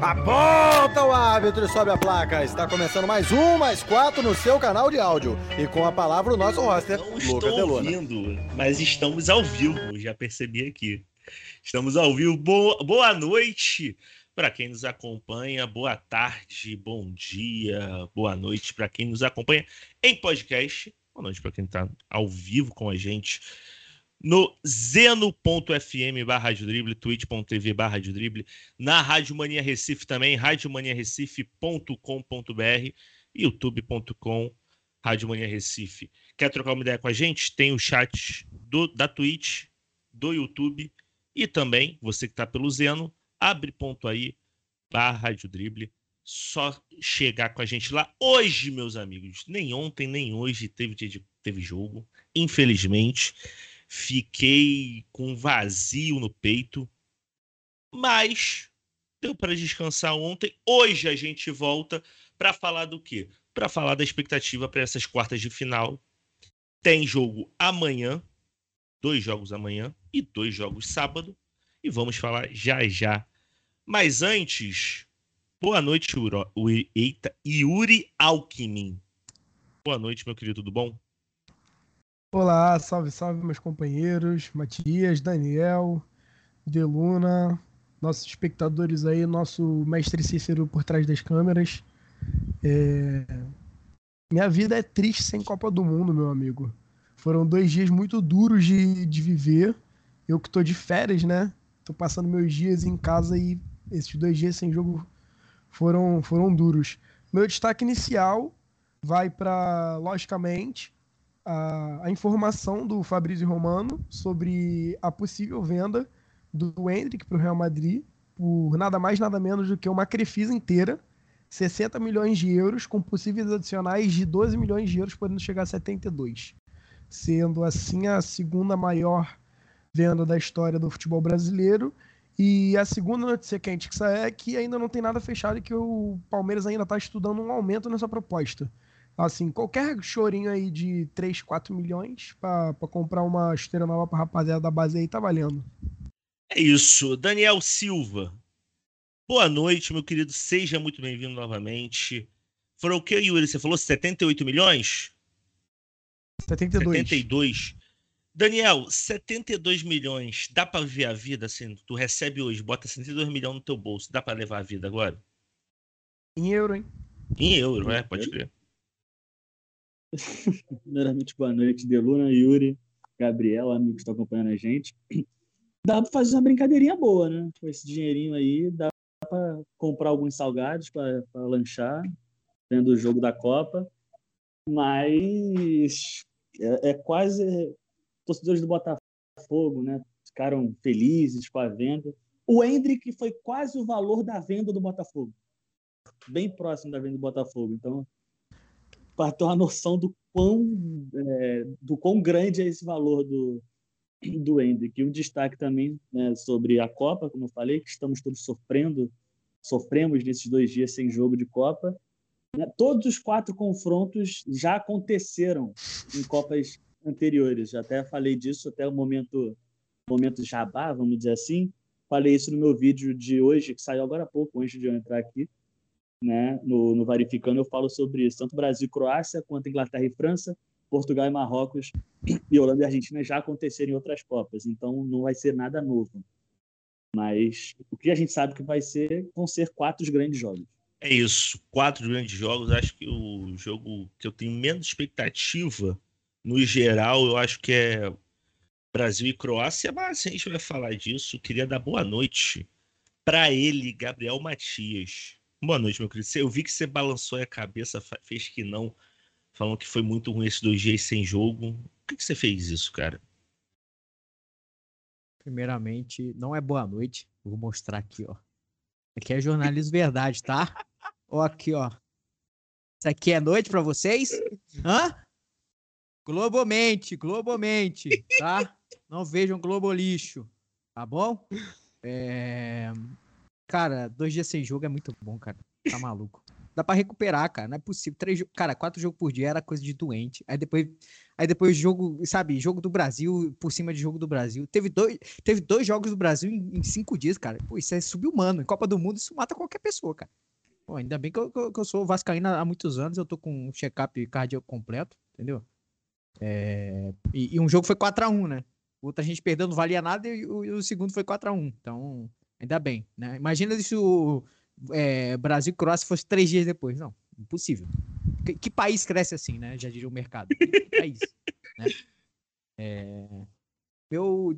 Aponta o árbitro e sobe a placa. Está começando mais um, mais quatro no seu canal de áudio. E com a palavra o nosso roster, Não Lucas estou Delona. ouvindo, mas estamos ao vivo, já percebi aqui. Estamos ao vivo. Boa, boa noite para quem nos acompanha, boa tarde, bom dia, boa noite para quem nos acompanha em podcast. Boa noite para quem está ao vivo com a gente no zeno.fm barra Rádio Drible, twitch.tv barra Rádio Drible, na Rádio Mania Recife também, radiomaniarecife.com.br, youtube.com, Rádio Mania Recife. Quer trocar uma ideia com a gente? Tem o chat do, da Twitch, do YouTube e também, você que está pelo Zeno, abre ponto aí, barra Rádio Drible, só chegar com a gente lá. Hoje, meus amigos, nem ontem, nem hoje teve, de- teve jogo, infelizmente. Fiquei com vazio no peito, mas deu para descansar ontem. Hoje a gente volta para falar do quê? Para falar da expectativa para essas quartas de final. Tem jogo amanhã, dois jogos amanhã e dois jogos sábado, e vamos falar já já. Mas antes, boa noite, Uro, eita, Yuri Alckmin. Boa noite, meu querido, tudo bom? Olá, salve, salve, meus companheiros, Matias, Daniel, Deluna, nossos espectadores aí, nosso mestre Cícero por trás das câmeras. É, Minha vida é triste sem Copa do Mundo, meu amigo. Foram dois dias muito duros de, de viver. Eu que tô de férias, né? Tô passando meus dias em casa e esses dois dias sem jogo foram, foram duros. Meu destaque inicial vai para, logicamente, a, a informação do Fabrício Romano sobre a possível venda do Hendrick para o Real Madrid por nada mais, nada menos do que uma Crefisa inteira, 60 milhões de euros, com possíveis adicionais de 12 milhões de euros, podendo chegar a 72. Sendo assim a segunda maior venda da história do futebol brasileiro. E a segunda notícia quente que sai é que ainda não tem nada fechado e que o Palmeiras ainda está estudando um aumento nessa proposta. Assim, qualquer chorinho aí de 3, 4 milhões pra, pra comprar uma esteira nova pra rapaziada da base aí tá valendo. É isso, Daniel Silva. Boa noite, meu querido. Seja muito bem-vindo novamente. Foram o que, Yuri? Você falou 78 milhões? 72. 72. Daniel, 72 milhões. Dá pra viver a vida assim? Tu recebe hoje, bota 72 milhões no teu bolso. Dá pra levar a vida agora? Em euro, hein? Em euro, né? Pode crer. Primeiramente, boa noite, Deluna, Yuri, Gabriel, amigo que está acompanhando a gente. Dá para fazer uma brincadeirinha boa, né? Com esse dinheirinho aí, dá para comprar alguns salgados para lanchar, vendo o jogo da Copa. Mas é, é quase. Torcedores do Botafogo, né? Ficaram felizes com a venda. O Hendrick foi quase o valor da venda do Botafogo. Bem próximo da venda do Botafogo. Então, para ter uma noção do quão, é, do quão grande é esse valor do, do Hendrick. E um destaque também né, sobre a Copa, como eu falei, que estamos todos sofrendo, sofremos nesses dois dias sem jogo de Copa. né? Todos os quatro confrontos já aconteceram em Copas anteriores. Já até falei disso até o momento, momento jabá, vamos dizer assim. Falei isso no meu vídeo de hoje, que saiu agora há pouco, antes de eu entrar aqui né, no, no Varificando, eu falo sobre isso. Tanto Brasil e Croácia, quanto Inglaterra e França, Portugal e Marrocos, e Holanda e Argentina já aconteceram em outras Copas. Então, não vai ser nada novo. Mas o que a gente sabe que vai ser, vão ser quatro grandes jogos. É isso. Quatro grandes jogos. Acho que o jogo que eu tenho menos expectativa, no geral, eu acho que é Brasil e Croácia. Mas a gente vai falar disso. Queria dar boa noite para ele, Gabriel Matias. Boa noite, meu querido. Eu vi que você balançou a cabeça, fez que não, falando que foi muito ruim esses dois dias sem jogo. Por que, que você fez isso, cara? Primeiramente, não é boa noite. Vou mostrar aqui, ó. Aqui é jornalismo verdade, tá? Ó, aqui, ó. Isso aqui é noite pra vocês? Hã? Globomente, globomente, tá? Não vejam Globo lixo, tá bom? É... Cara, dois dias sem jogo é muito bom, cara. Tá maluco. Dá pra recuperar, cara. Não é possível. Três, cara, quatro jogos por dia era coisa de doente. Aí depois, aí depois jogo, sabe, jogo do Brasil por cima de jogo do Brasil. Teve dois, teve dois jogos do Brasil em, em cinco dias, cara. Pô, isso é subhumano. Em Copa do Mundo, isso mata qualquer pessoa, cara. Pô, ainda bem que eu, que eu sou vascaíno há muitos anos. Eu tô com um check-up cardíaco completo, entendeu? É, e, e, um jogo foi 4x1, né? O outro a gente perdeu, não valia nada, e o, e o segundo foi 4x1. Então, ainda bem, né? Imagina se o é, Brasil e Croácia fosse três dias depois. Não, impossível. Que, que, país cresce assim, né? Já diria o mercado. Que país, né? É, meu,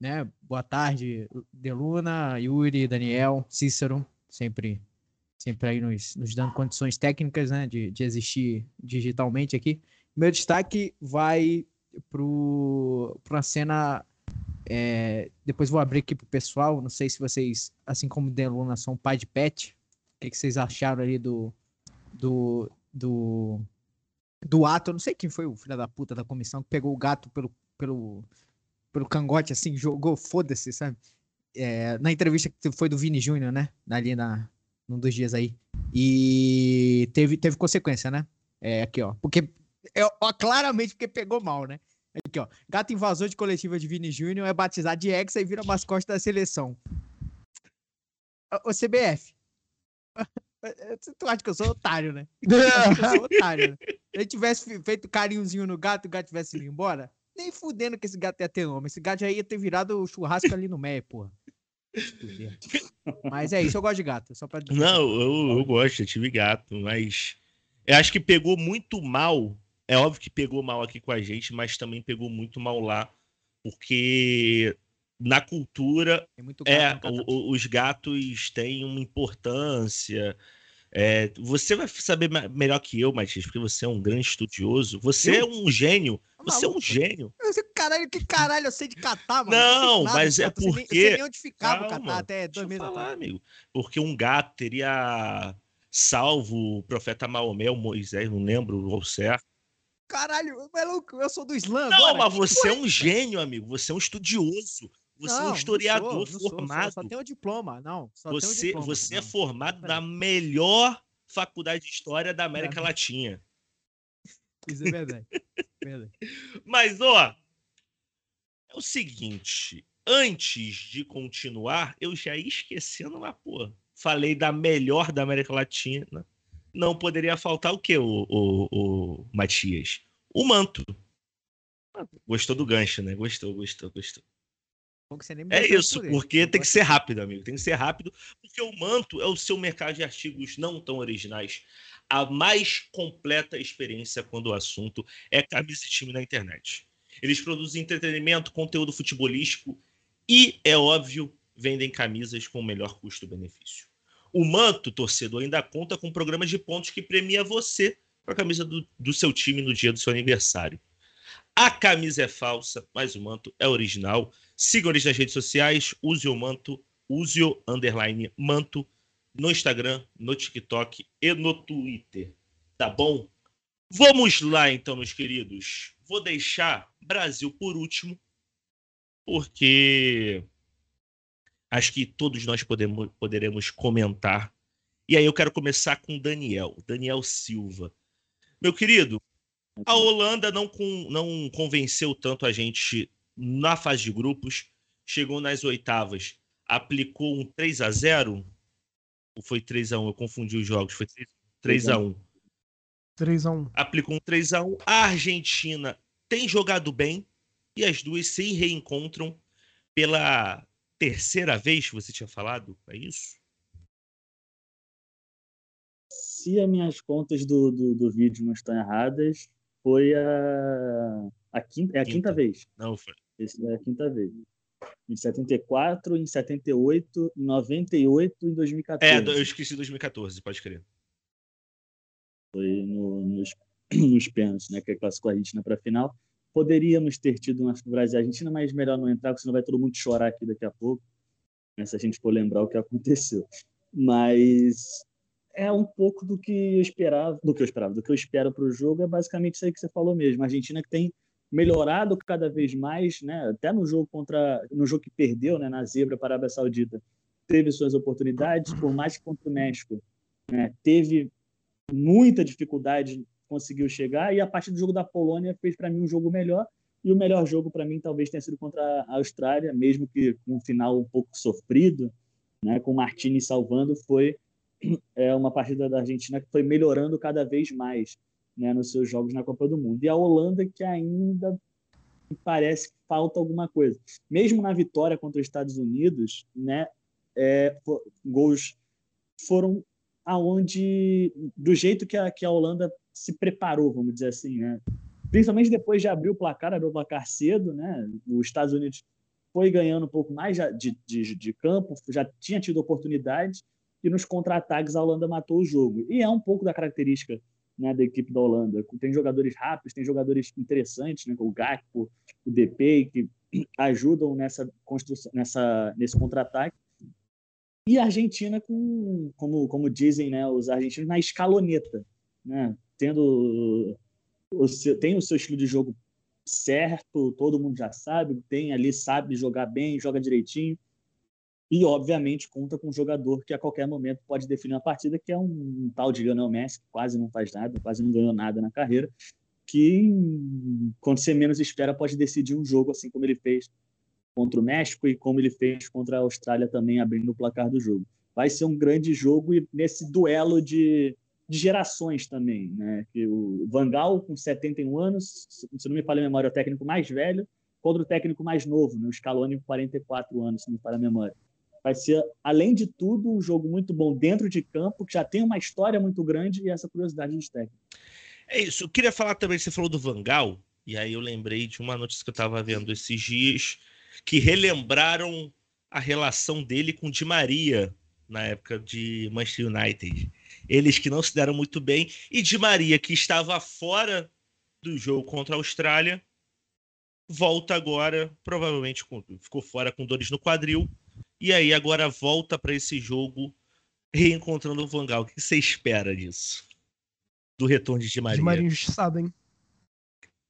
né? Boa tarde, Deluna, Yuri, Daniel, Cícero, sempre, sempre aí nos, nos dando condições técnicas, né? De, de existir digitalmente aqui. Meu destaque vai para a cena. É, depois vou abrir aqui para o pessoal. Não sei se vocês, assim como Deluna, são pai de pet. O que, que vocês acharam ali do, do, do, do ato? Eu não sei quem foi o filho da puta da comissão que pegou o gato pelo, pelo, pelo cangote, assim, jogou, foda-se, sabe? É, na entrevista que foi do Vini Júnior, né? Ali na, num dos dias aí. E teve, teve consequência, né? É, aqui, ó. Porque é, ó, claramente porque pegou mal, né? Aqui, ó. Gato invasor de coletiva de Vini Júnior é batizado de Hexa e vira mascote da seleção. O CBF. Tu acha que eu sou otário, né? eu sou otário, né? Se ele tivesse feito carinhozinho no gato e o gato tivesse ido embora, nem fudendo que esse gato ia ter nome. Esse gato já ia ter virado o churrasco ali no meio, porra. Mas é isso, eu gosto de gato. Só pra... Não, eu, eu gosto, eu tive gato, mas eu acho que pegou muito mal é óbvio que pegou mal aqui com a gente, mas também pegou muito mal lá, porque na cultura é, o, os gatos têm uma importância. É, você vai saber melhor que eu, Matias, porque você é um grande estudioso. Você eu? é um gênio. Tá você é um gênio. Eu sei, caralho, que caralho eu sei de catar, mano. Não, mas é porque. Eu sei nem onde ficava Calma, o catar até dois meses falar, amigo. Porque um gato teria salvo o profeta Maomé, o Moisés, não lembro ao certo. Caralho, maluco, eu sou do Islã. Não, agora. mas você é um gênio, amigo. Você é um estudioso. Você não, é um historiador não sou, não formado. Sou, só tenho diploma, não. você diploma, você é é formado na melhor faculdade de história da América é. Latina. Isso é verdade. verdade. Mas, ó, é o seguinte. Antes de continuar, eu já ia esquecendo uma porra. Falei da melhor da América Latina não poderia faltar o quê, o, o, o Matias? O manto. Gostou do gancho, né? Gostou, gostou, gostou. É isso, porque tem que ser rápido, amigo. Tem que ser rápido, porque o manto é o seu mercado de artigos não tão originais. A mais completa experiência quando o assunto é camisa de time na internet. Eles produzem entretenimento, conteúdo futebolístico e, é óbvio, vendem camisas com o melhor custo-benefício. O manto, torcedor, ainda conta com um programa de pontos que premia você com a camisa do, do seu time no dia do seu aniversário. A camisa é falsa, mas o manto é original. Sigam eles nas redes sociais, use o manto, use o underline manto no Instagram, no TikTok e no Twitter. Tá bom? Vamos lá então, meus queridos. Vou deixar Brasil por último, porque acho que todos nós podemos, poderemos comentar. E aí eu quero começar com Daniel, Daniel Silva. Meu querido, a Holanda não, com, não convenceu tanto a gente na fase de grupos, chegou nas oitavas, aplicou um 3 a 0 ou foi 3 a 1 Eu confundi os jogos, foi 3, 3 a 1 3 a 1 Aplicou um 3 a 1 A Argentina tem jogado bem e as duas se reencontram pela terceira vez que você tinha falado, é isso? Se as minhas contas do, do, do vídeo não estão erradas, foi a, a quinta, é a quinta, quinta vez. Não foi. Esse é a quinta vez. Em 74, em 78, em 98 e em 2014. É, eu esqueci 2014, pode crer. Foi no, nos, nos pênaltis, né? Que classificou a Argentina para a final. Poderíamos ter tido um Brasil e Argentina, mas melhor não entrar, porque senão vai todo mundo chorar aqui daqui a pouco, né, se a gente for lembrar o que aconteceu. Mas é um pouco do que eu esperava, do que eu esperava, do que eu espero para o jogo, é basicamente isso aí que você falou mesmo. A Argentina que tem melhorado cada vez mais, né? Até no jogo contra, no jogo que perdeu, né, na zebra para a Arábia Saudita, teve suas oportunidades, por mais que contra o México né, teve muita dificuldade, conseguiu chegar, e a partir do jogo da Polônia fez para mim um jogo melhor, e o melhor jogo para mim talvez tenha sido contra a Austrália, mesmo que com um final um pouco sofrido, né, com o Martini salvando, foi é, uma partida da Argentina que foi melhorando cada vez mais né, nos seus jogos na Copa do Mundo. E a Holanda que ainda parece que falta alguma coisa. Mesmo na vitória contra os Estados Unidos, né, é, gols foram aonde do jeito que a, que a Holanda se preparou, vamos dizer assim, né? Principalmente depois de abrir o placar, abriu o placar cedo, né? Os Estados Unidos foi ganhando um pouco mais de, de, de campo, já tinha tido oportunidades e nos contra-ataques a Holanda matou o jogo. E é um pouco da característica né, da equipe da Holanda. Tem jogadores rápidos, tem jogadores interessantes, né, o Gakpo, o DP, que ajudam nessa construção, nessa, nesse contra-ataque. E a Argentina, com, como, como dizem né, os argentinos, na escaloneta, né, tendo o seu, tem o seu estilo de jogo certo, todo mundo já sabe, tem ali, sabe jogar bem, joga direitinho. E, obviamente, conta com um jogador que a qualquer momento pode definir uma partida, que é um, um tal de Lionel Messi, que quase não faz nada, quase não ganhou nada na carreira, que, quando você menos espera, pode decidir um jogo, assim como ele fez contra o México e como ele fez contra a Austrália também, abrindo o placar do jogo. Vai ser um grande jogo e nesse duelo de, de gerações também, né? Que o Vangal, com 71 anos, se não me falha a memória, é o técnico mais velho, contra o técnico mais novo, né? o Scaloni, com 44 anos, se não me falha a memória. Vai ser, além de tudo, um jogo muito bom dentro de campo, que já tem uma história muito grande e essa curiosidade dos técnicos. É isso. Eu queria falar também, você falou do Vangal, e aí eu lembrei de uma notícia que eu estava vendo esses dias, que relembraram a relação dele com Di Maria na época de Manchester United. Eles que não se deram muito bem, e Di Maria, que estava fora do jogo contra a Austrália, volta agora, provavelmente com, ficou fora com dores no quadril, e aí agora volta para esse jogo reencontrando o Vangal. O que você espera disso? Do retorno de Di Maria? Di Maria injustiçado, hein?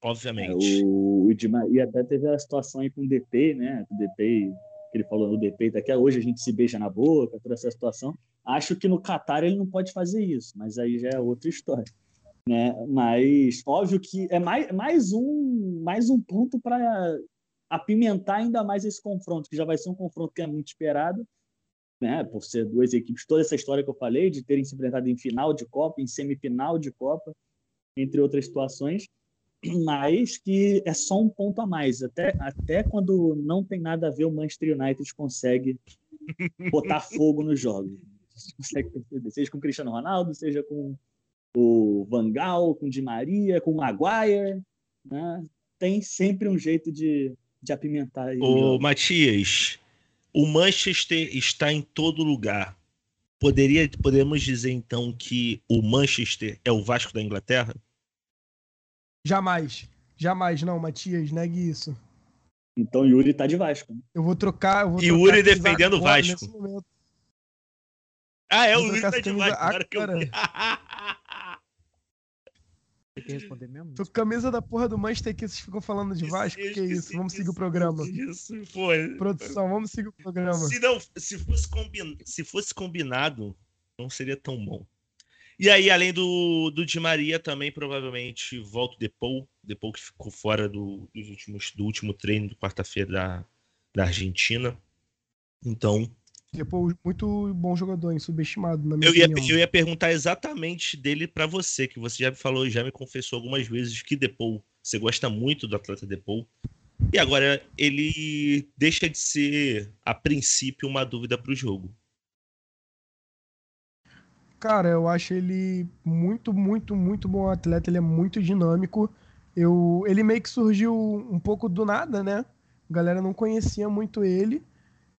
Obviamente. É, o, o Di Maria até teve a situação aí com o DP, né? O DP, que ele falou no DP, daqui a hoje a gente se beija na boca, toda essa situação. Acho que no Qatar ele não pode fazer isso, mas aí já é outra história. Né? Mas óbvio que é mais, mais um mais um ponto para apimentar ainda mais esse confronto, que já vai ser um confronto que é muito esperado, né, por ser duas equipes, toda essa história que eu falei, de terem se enfrentado em final de Copa, em semifinal de Copa, entre outras situações, mas que é só um ponto a mais. Até, até quando não tem nada a ver, o Manchester United consegue botar fogo nos jogos. Consegue perceber, seja com o Cristiano Ronaldo, seja com o Van Gaal, com o Di Maria, com o Maguire, né? tem sempre um jeito de, de apimentar. Aí Ô, Matias, o Manchester está em todo lugar. Poderia, podemos dizer então que o Manchester é o Vasco da Inglaterra? Jamais. Jamais, não, Matias, negue isso. Então Yuri tá de Vasco. Né? Eu vou trocar. Eu vou Yuri defendendo o Vasco. Ah, é, o Yuri tá de Vasco. Agora que eu... Tem que responder mesmo? Tô com a camisa da porra do Manchester que vocês ficam falando de Vasco. Que é isso? Vamos seguir o programa. Isso, foi. Produção, vamos seguir o programa. Se, não, se, fosse combin... se fosse combinado, não seria tão bom. E aí, além do, do Di Maria, também provavelmente volta o Depou. Depou que ficou fora do, dos últimos, do último treino de quarta-feira da, da Argentina. Então, depois, muito bom jogador, subestimado, na minha eu ia, opinião. Eu ia perguntar exatamente dele para você, que você já me falou, já me confessou algumas vezes que Depou, você gosta muito do atleta Depou. E agora ele deixa de ser, a princípio, uma dúvida para o jogo. Cara, eu acho ele muito, muito, muito bom atleta. Ele é muito dinâmico. Eu, ele meio que surgiu um pouco do nada, né? A galera não conhecia muito ele.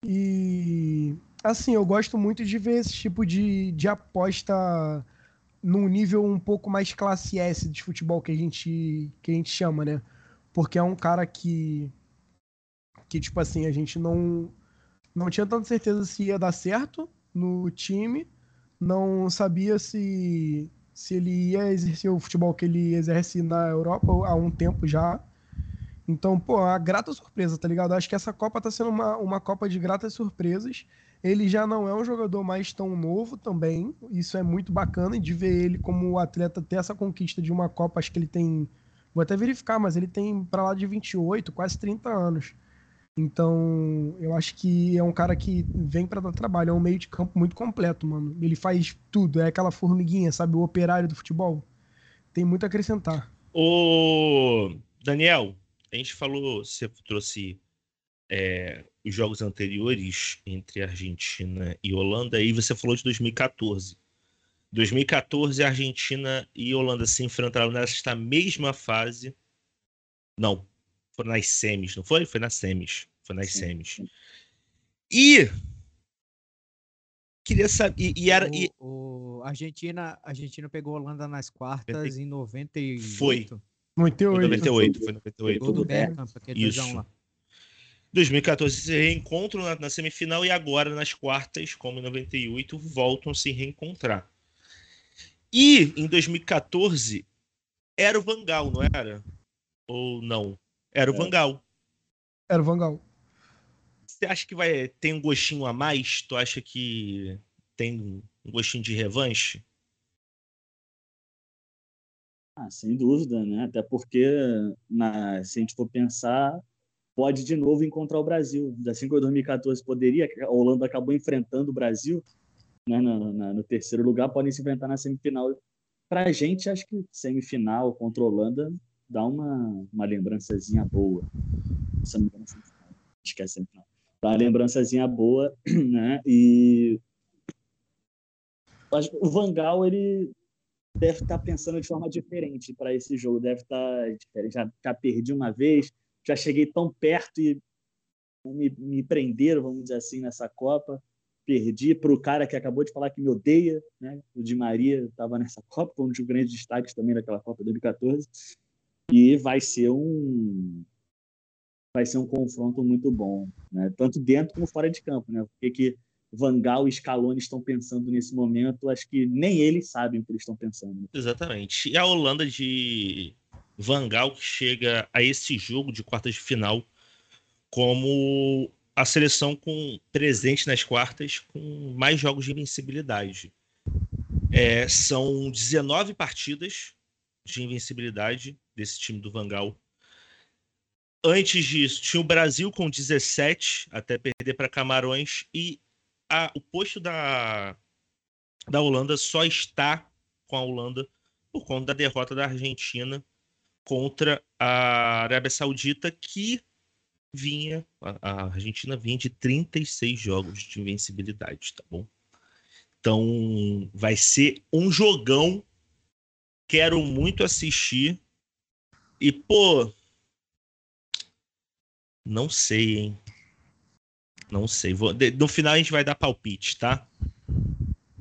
E assim, eu gosto muito de ver esse tipo de, de aposta num nível um pouco mais classe S de futebol que a gente que a gente chama, né? Porque é um cara que que tipo assim, a gente não não tinha tanta certeza se ia dar certo no time, não sabia se se ele ia exercer o futebol que ele exerce na Europa há um tempo já. Então, pô, a grata surpresa, tá ligado? Acho que essa Copa tá sendo uma, uma Copa de gratas surpresas. Ele já não é um jogador mais tão novo também. Isso é muito bacana de ver ele como atleta ter essa conquista de uma Copa. Acho que ele tem. Vou até verificar, mas ele tem para lá de 28, quase 30 anos. Então, eu acho que é um cara que vem para dar trabalho. É um meio de campo muito completo, mano. Ele faz tudo. É aquela formiguinha, sabe? O operário do futebol. Tem muito a acrescentar. Ô, Daniel, a gente falou, você trouxe é, os jogos anteriores entre Argentina e Holanda, e você falou de 2014. 2014, Argentina e Holanda se enfrentaram nesta mesma fase. Não, foi nas semis, não foi? Foi nas semis. Foi nas Sim. semis. E queria saber. E, e era. O, e... o Argentina, Argentina pegou a Holanda nas quartas em 98. Foi. 98. 98, foi 98. Gol do Beckham, é Isso. lá. 2014 se reencontram na, na, semifinal e agora nas quartas, como em 98, voltam a se reencontrar. E em 2014 era o Vangal, não era? Ou não? Era o é. Vangal. Era o Vangal. Você acha que vai tem um gostinho a mais? Tu acha que tem um gostinho de revanche? Ah, sem dúvida, né? Até porque na, se a gente for pensar, pode de novo encontrar o Brasil. Assim como em 2014 poderia, a Holanda acabou enfrentando o Brasil né, no, na, no terceiro lugar, podem se enfrentar na semifinal. Para a gente, acho que semifinal contra a Holanda dá uma, uma lembrançazinha boa. Semifinal, esquece semifinal. Dá uma lembrançazinha boa, né? E o Vangal, ele deve estar pensando de forma diferente para esse jogo. Deve estar diferente. Já, já perdi uma vez, já cheguei tão perto e me, me prenderam, vamos dizer assim, nessa Copa. Perdi para o cara que acabou de falar que me odeia, né? O Di Maria estava nessa Copa, foi um dos grandes destaques também daquela Copa de 2014. E vai ser um vai ser um confronto muito bom, né? Tanto dentro como fora de campo, né? O que que Vangal e Scaloni estão pensando nesse momento, acho que nem eles sabem o que eles estão pensando. Exatamente. E a Holanda de Vangal que chega a esse jogo de quartas de final como a seleção com presente nas quartas com mais jogos de invencibilidade. É, são 19 partidas de invencibilidade desse time do Vangal. Antes disso, tinha o Brasil com 17 até perder para Camarões e a, o posto da, da Holanda só está com a Holanda por conta da derrota da Argentina contra a Arábia Saudita, que vinha, a, Argentina vinha de 36 jogos de invencibilidade, tá bom? Então vai ser um jogão. Quero muito assistir. E, pô, não sei, hein? Não sei. Vou, no final a gente vai dar palpite, tá?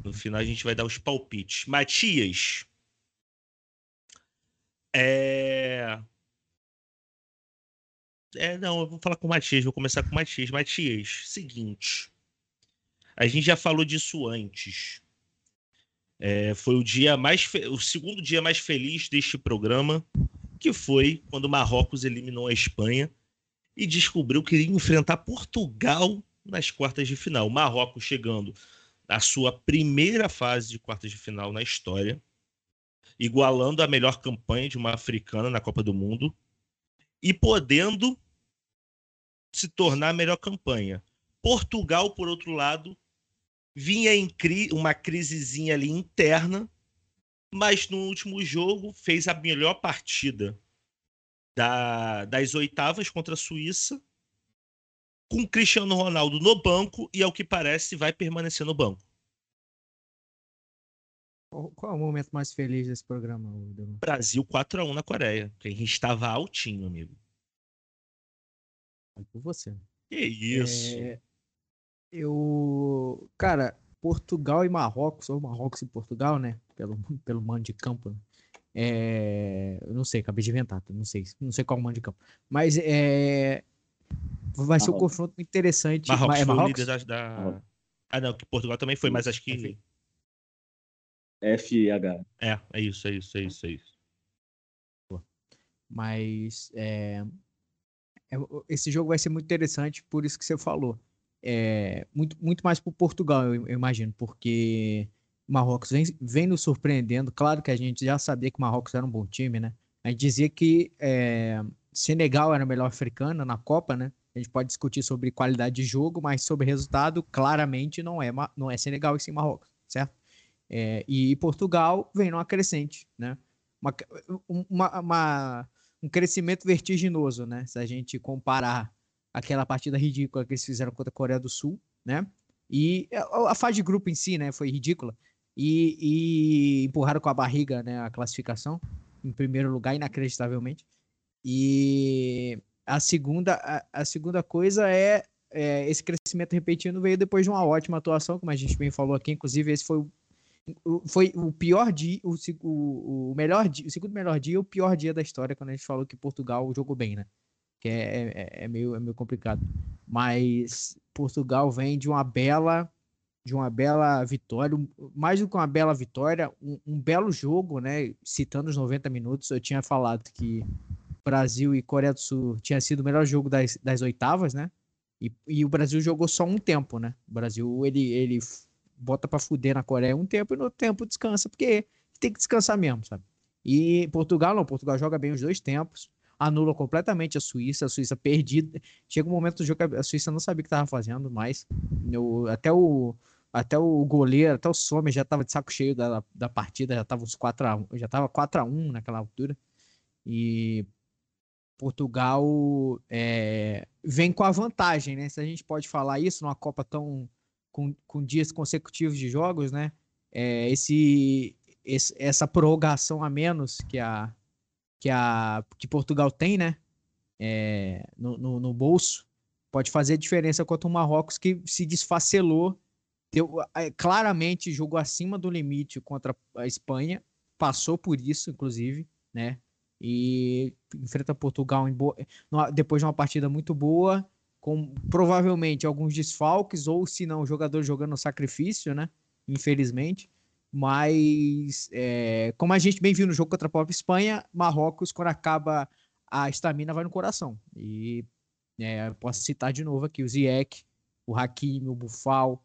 No final a gente vai dar os palpites. Matias, é... É, não, eu vou falar com o Matias, vou começar com o Matias. Matias, seguinte. A gente já falou disso antes. É, foi o dia mais fe... o segundo dia mais feliz deste programa, que foi quando o Marrocos eliminou a Espanha e descobriu que iria enfrentar Portugal nas quartas de final. Marrocos chegando na sua primeira fase de quartas de final na história igualando a melhor campanha de uma africana na Copa do Mundo e podendo se tornar a melhor campanha. Portugal, por outro lado, vinha em cri uma crisezinha ali interna, mas no último jogo fez a melhor partida da, das oitavas contra a Suíça, com Cristiano Ronaldo no banco e, ao que parece, vai permanecer no banco. Qual é o momento mais feliz desse programa? Brasil 4x1 na Coreia. A gente estava altinho, amigo. Por você. Que isso. É... Eu. Cara, Portugal e Marrocos, ou Marrocos e Portugal, né? Pelo, pelo mando de campo. Né? É... Eu não sei, acabei de inventar, não sei, não sei qual mando de campo. Mas é. Vai ser um confronto interessante. Marrocos, é Marrocos? Da, da... Ah, não, que Portugal também foi, mas acho que. FH. É, é isso, é isso, é isso, é isso. Mas é, é, esse jogo vai ser muito interessante por isso que você falou. É, muito, muito mais para Portugal, eu, eu, imagino, porque Marrocos vem, vem nos surpreendendo. Claro que a gente já sabia que Marrocos era um bom time, né? A gente dizia que é, Senegal era a melhor africana na Copa, né? A gente pode discutir sobre qualidade de jogo, mas sobre resultado, claramente não é, não é Senegal e sim Marrocos, certo? É, e Portugal vem numa crescente, né? Uma, uma, uma, um crescimento vertiginoso, né? Se a gente comparar aquela partida ridícula que eles fizeram contra a Coreia do Sul, né? E a fase de grupo em si, né? Foi ridícula. E, e empurraram com a barriga, né? A classificação em primeiro lugar, inacreditavelmente. E a segunda, a, a segunda coisa é, é, esse crescimento repetindo veio depois de uma ótima atuação, como a gente bem falou aqui. Inclusive, esse foi o, foi o pior dia, o, o, o melhor dia, o segundo melhor dia, o pior dia da história quando a gente falou que Portugal jogou bem, né? Que é, é, é meio, é meio complicado. Mas Portugal vem de uma bela de uma bela vitória, mais do que uma bela vitória, um, um, belo jogo, né? Citando os 90 minutos, eu tinha falado que Brasil e Coreia do Sul tinha sido o melhor jogo das, das oitavas, né? E, e o Brasil jogou só um tempo, né? O Brasil ele, ele bota para fuder na Coreia um tempo e no tempo descansa, porque tem que descansar mesmo, sabe? E Portugal não, Portugal joga bem os dois tempos, anula completamente a Suíça, a Suíça perdida. Chega um momento do jogo que a Suíça não sabia o que estava fazendo mais. Eu, até o até o goleiro, até o Sommer já estava de saco cheio da, da partida, já estava uns 4 a 1, já tava 4 a 1 naquela altura. E Portugal é, vem com a vantagem, né? Se a gente pode falar isso numa Copa tão com, com dias consecutivos de jogos, né? É, esse, esse, essa prorrogação a menos que a que a que Portugal tem, né? É, no, no, no bolso pode fazer diferença contra o Marrocos que se desfacelou deu, é, claramente jogou acima do limite contra a Espanha, passou por isso, inclusive, né? E enfrenta Portugal depois de uma partida muito boa, com provavelmente alguns desfalques, ou se não, o jogador jogando sacrifício, né? Infelizmente. Mas, é, como a gente bem viu no jogo contra a própria Espanha, Marrocos, quando acaba a estamina, vai no coração. E é, posso citar de novo aqui o Ziyech, o Hakimi, o Bufal,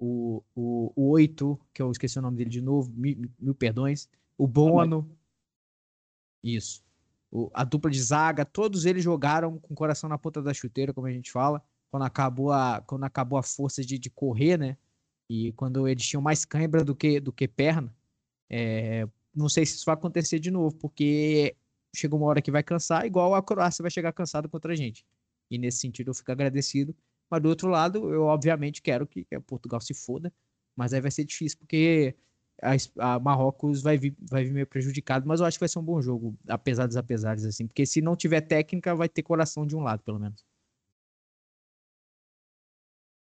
o, o, o Oito, que eu esqueci o nome dele de novo, mil, mil perdões, o Bono. Isso. O, a dupla de zaga, todos eles jogaram com o coração na ponta da chuteira, como a gente fala, quando acabou a, quando acabou a força de, de correr, né? E quando eles tinham mais cãibra do que, do que perna. É, não sei se isso vai acontecer de novo, porque chega uma hora que vai cansar, igual a Croácia vai chegar cansada contra a gente. E nesse sentido eu fico agradecido mas do outro lado, eu obviamente quero que, que Portugal se foda, mas aí vai ser difícil porque a, a, Marrocos vai vir, vai vir meio prejudicado, mas eu acho que vai ser um bom jogo, apesar dos apesares, assim, porque se não tiver técnica, vai ter coração de um lado, pelo menos.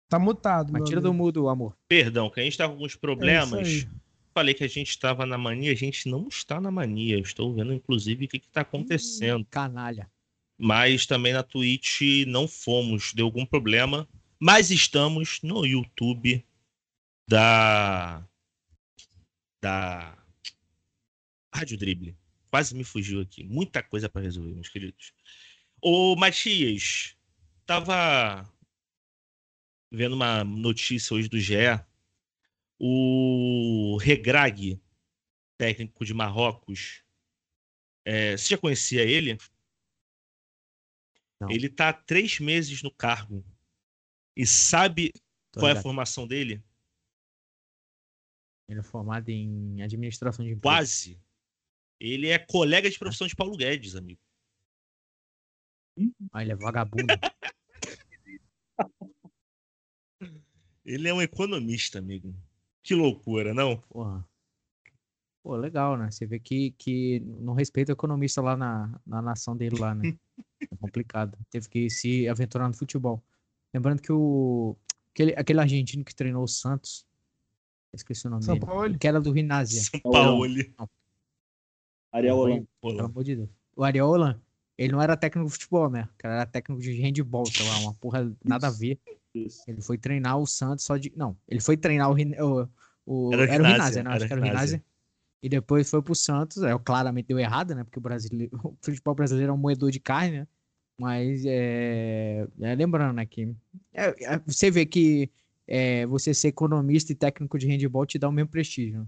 Tá mutado, Mas tira amigo. do mudo, amor. Perdão, que a gente tá com alguns problemas. É Falei que a gente estava na mania, a gente não está na mania. Eu estou vendo, inclusive, o que está acontecendo. Hum, canalha mas também na Twitch não fomos, deu algum problema, mas estamos no YouTube da da Rádio Drible. Quase me fugiu aqui. Muita coisa para resolver, meus queridos. O Matias, tava vendo uma notícia hoje do GE. O Regrag, técnico de Marrocos, é, você já conhecia ele? Não. Ele tá há três meses no cargo. E sabe Tô qual ligado. é a formação dele? Ele é formado em administração de empresas. Quase. Ele é colega de profissão de Paulo Guedes, amigo. Ah, ele é vagabundo. ele é um economista, amigo. Que loucura, não? Porra. Pô, legal, né? Você vê que, que não respeita o economista lá na, na nação dele lá, né? É complicado. Teve que se aventurar no futebol. Lembrando que o aquele, aquele argentino que treinou o Santos, esqueci o nome São dele, Paulo. que era do Rinásia. São Paulo. Não, Ariel Holan. Pelo amor de Deus. O Ariel Holan, ele não era técnico de futebol, né? O cara era técnico de handball, sei lá, uma porra nada a ver. Isso. Ele foi treinar o Santos só de. Não, ele foi treinar o. o, o era, o Rinásia, né? Acho que era o Rinásia e depois foi pro Santos. É, claramente deu errado, né? Porque o, brasileiro, o futebol brasileiro é um moedor de carne, né? Mas é, é, lembrando né, que é, é, você vê que é, você ser economista e técnico de handball te dá o mesmo prestígio, né?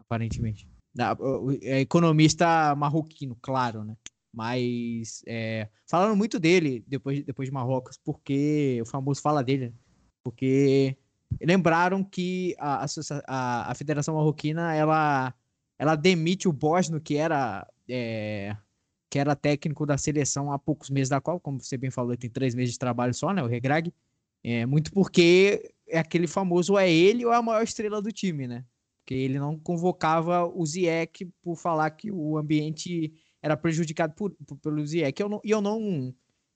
aparentemente. É economista marroquino, claro, né? Mas é, falaram muito dele depois, depois de Marrocos, porque o famoso fala dele, né? porque lembraram que a, a, a Federação Marroquina ela, ela demite o Bosno, que era é, que era técnico da seleção há poucos meses da Copa, como você bem falou, tem três meses de trabalho só, né? O Regrag. É, muito porque é aquele famoso é ele ou é a maior estrela do time, né? Porque ele não convocava o Ziek por falar que o ambiente era prejudicado por, por, pelo Ziek. Eu não, eu não,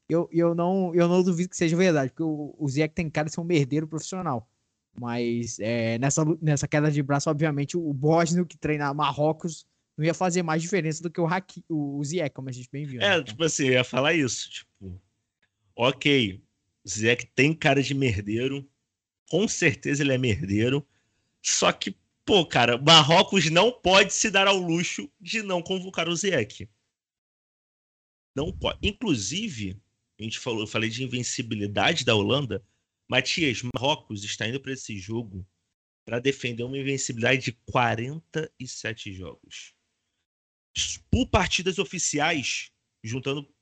eu, eu não, eu não duvido que seja verdade, porque o, o Ziek tem cara de ser um merdeiro profissional. Mas é, nessa, nessa queda de braço, obviamente, o Bósnio que treina Marrocos não ia fazer mais diferença do que o, Haki, o, o Ziek, como a gente bem viu. É, né? tipo assim, eu ia falar isso. Tipo, ok, o Ziek tem cara de merdeiro, com certeza ele é merdeiro, só que, pô, cara, Marrocos não pode se dar ao luxo de não convocar o Ziek. Não pode. Inclusive, a gente falou, eu falei de invencibilidade da Holanda. Matias, Marrocos está indo para esse jogo para defender uma invencibilidade de 47 jogos. Por partidas oficiais, juntando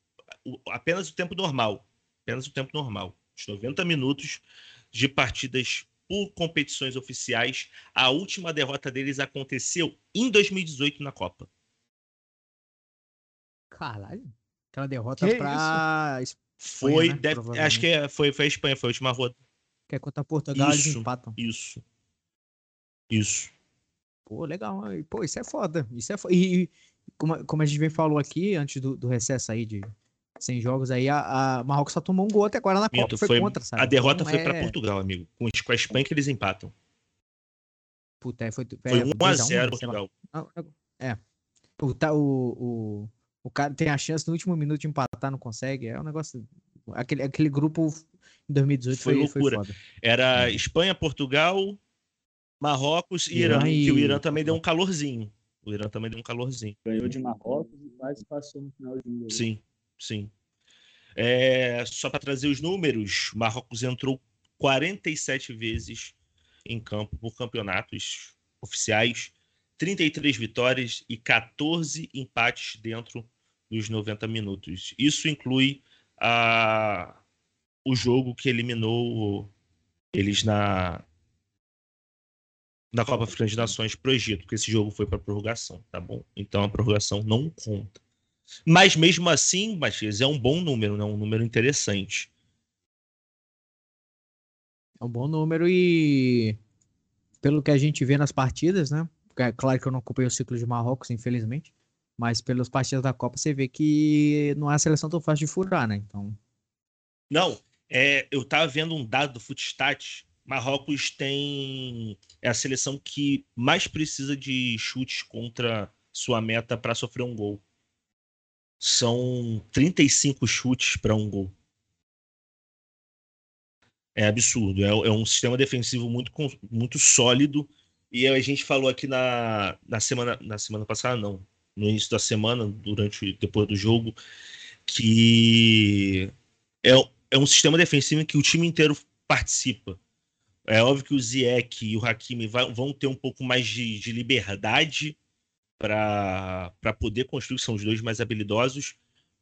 apenas o tempo normal. Apenas o tempo normal. Os 90 minutos de partidas por competições oficiais. A última derrota deles aconteceu em 2018 na Copa. Caralho. Aquela derrota que Espanha, Foi, né? deve, acho que é, foi, foi a Espanha, foi a última rodada. Que é contra Portugal, isso, eles empatam. Isso. Isso. Pô, legal. Pô, isso é foda. Isso é foda. E, como, como a gente bem falou aqui, antes do, do recesso aí de 100 jogos, aí a, a Marrocos só tomou um gol até agora na Copa. Foi, foi contra, sabe? A derrota então, foi é... para Portugal, amigo. Com, com a Espanha que eles empatam. Puta, é, foi, foi 1x0 né, Portugal. É. O, tá, o, o, o cara tem a chance no último minuto de empatar, não consegue. É um negócio. Aquele, aquele grupo em 2018 foi, foi loucura. Foi foda. Era Espanha, Portugal, Marrocos e Irã. E... Que o Irã também deu um calorzinho. O Irã também deu um calorzinho. Ganhou de Marrocos e quase passou no final de jogo. Sim, sim. É, só para trazer os números, Marrocos entrou 47 vezes em campo por campeonatos oficiais, 33 vitórias e 14 empates dentro dos 90 minutos. Isso inclui a, o jogo que eliminou eles na, na Copa Africana de Nações pro Egito, porque esse jogo foi para prorrogação, tá bom? Então a prorrogação não conta. Mas mesmo assim, Matias, é um bom número, né? um número interessante. É um bom número e pelo que a gente vê nas partidas, né? É claro que eu não acompanhei o ciclo de Marrocos, infelizmente, mas pelas partidas da Copa você vê que não é a seleção tão fácil de furar, né? Então. Não, é, eu tava vendo um dado do Footstat. Marrocos tem é a seleção que mais precisa de chutes contra sua meta para sofrer um gol. São 35 chutes para um gol. É absurdo. É, é, um sistema defensivo muito, muito sólido. E a gente falou aqui na, na, semana, na semana passada, não, no início da semana, durante depois do jogo, que é, é um sistema defensivo em que o time inteiro participa. É óbvio que o Ziyech e o Hakimi vão ter um pouco mais de, de liberdade para poder construir, são os dois mais habilidosos,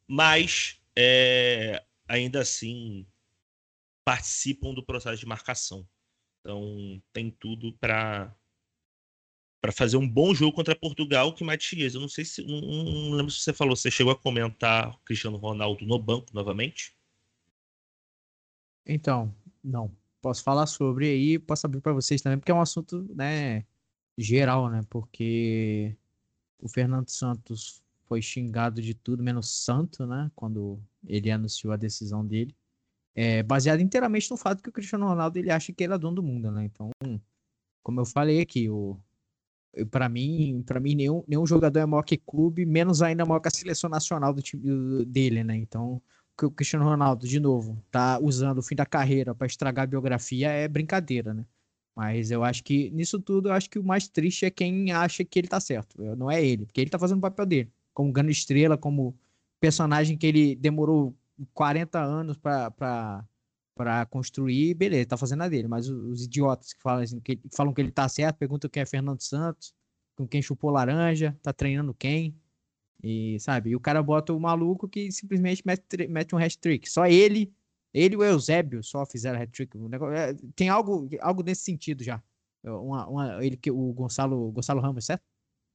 mas é, ainda assim participam do processo de marcação. Então tem tudo para para fazer um bom jogo contra Portugal, que Matias, eu não sei se. Não, não, lembro se você falou, você chegou a comentar o Cristiano Ronaldo no banco novamente? Então, não. Posso falar sobre aí, posso abrir para vocês também, porque é um assunto, né, geral, né? Porque o Fernando Santos foi xingado de tudo, menos santo, né? Quando ele anunciou a decisão dele. É, baseado inteiramente no fato que o Cristiano Ronaldo ele acha que ele é dono do mundo, né? Então, como eu falei aqui, o, para mim, para mim nenhum, nenhum jogador é maior que clube, menos ainda maior que a seleção nacional do time dele, né? Então, o Cristiano Ronaldo, de novo, tá usando o fim da carreira para estragar a biografia é brincadeira, né? Mas eu acho que nisso tudo, eu acho que o mais triste é quem acha que ele tá certo. Não é ele, porque ele tá fazendo o papel dele, como grande estrela, como personagem que ele demorou 40 anos pra, pra, pra construir, beleza, tá fazendo a dele. Mas os, idiotas que falam, assim, que falam que ele tá certo, perguntam quem é Fernando Santos, com quem chupou laranja, tá treinando quem. E, sabe, e o cara bota o maluco que simplesmente mete, mete um hat-trick. Só ele, ele e o Eusébio só fizeram hat-trick. É, tem algo, algo nesse sentido já. Uma, uma, ele que o Gonçalo, Gonçalo Ramos, certo?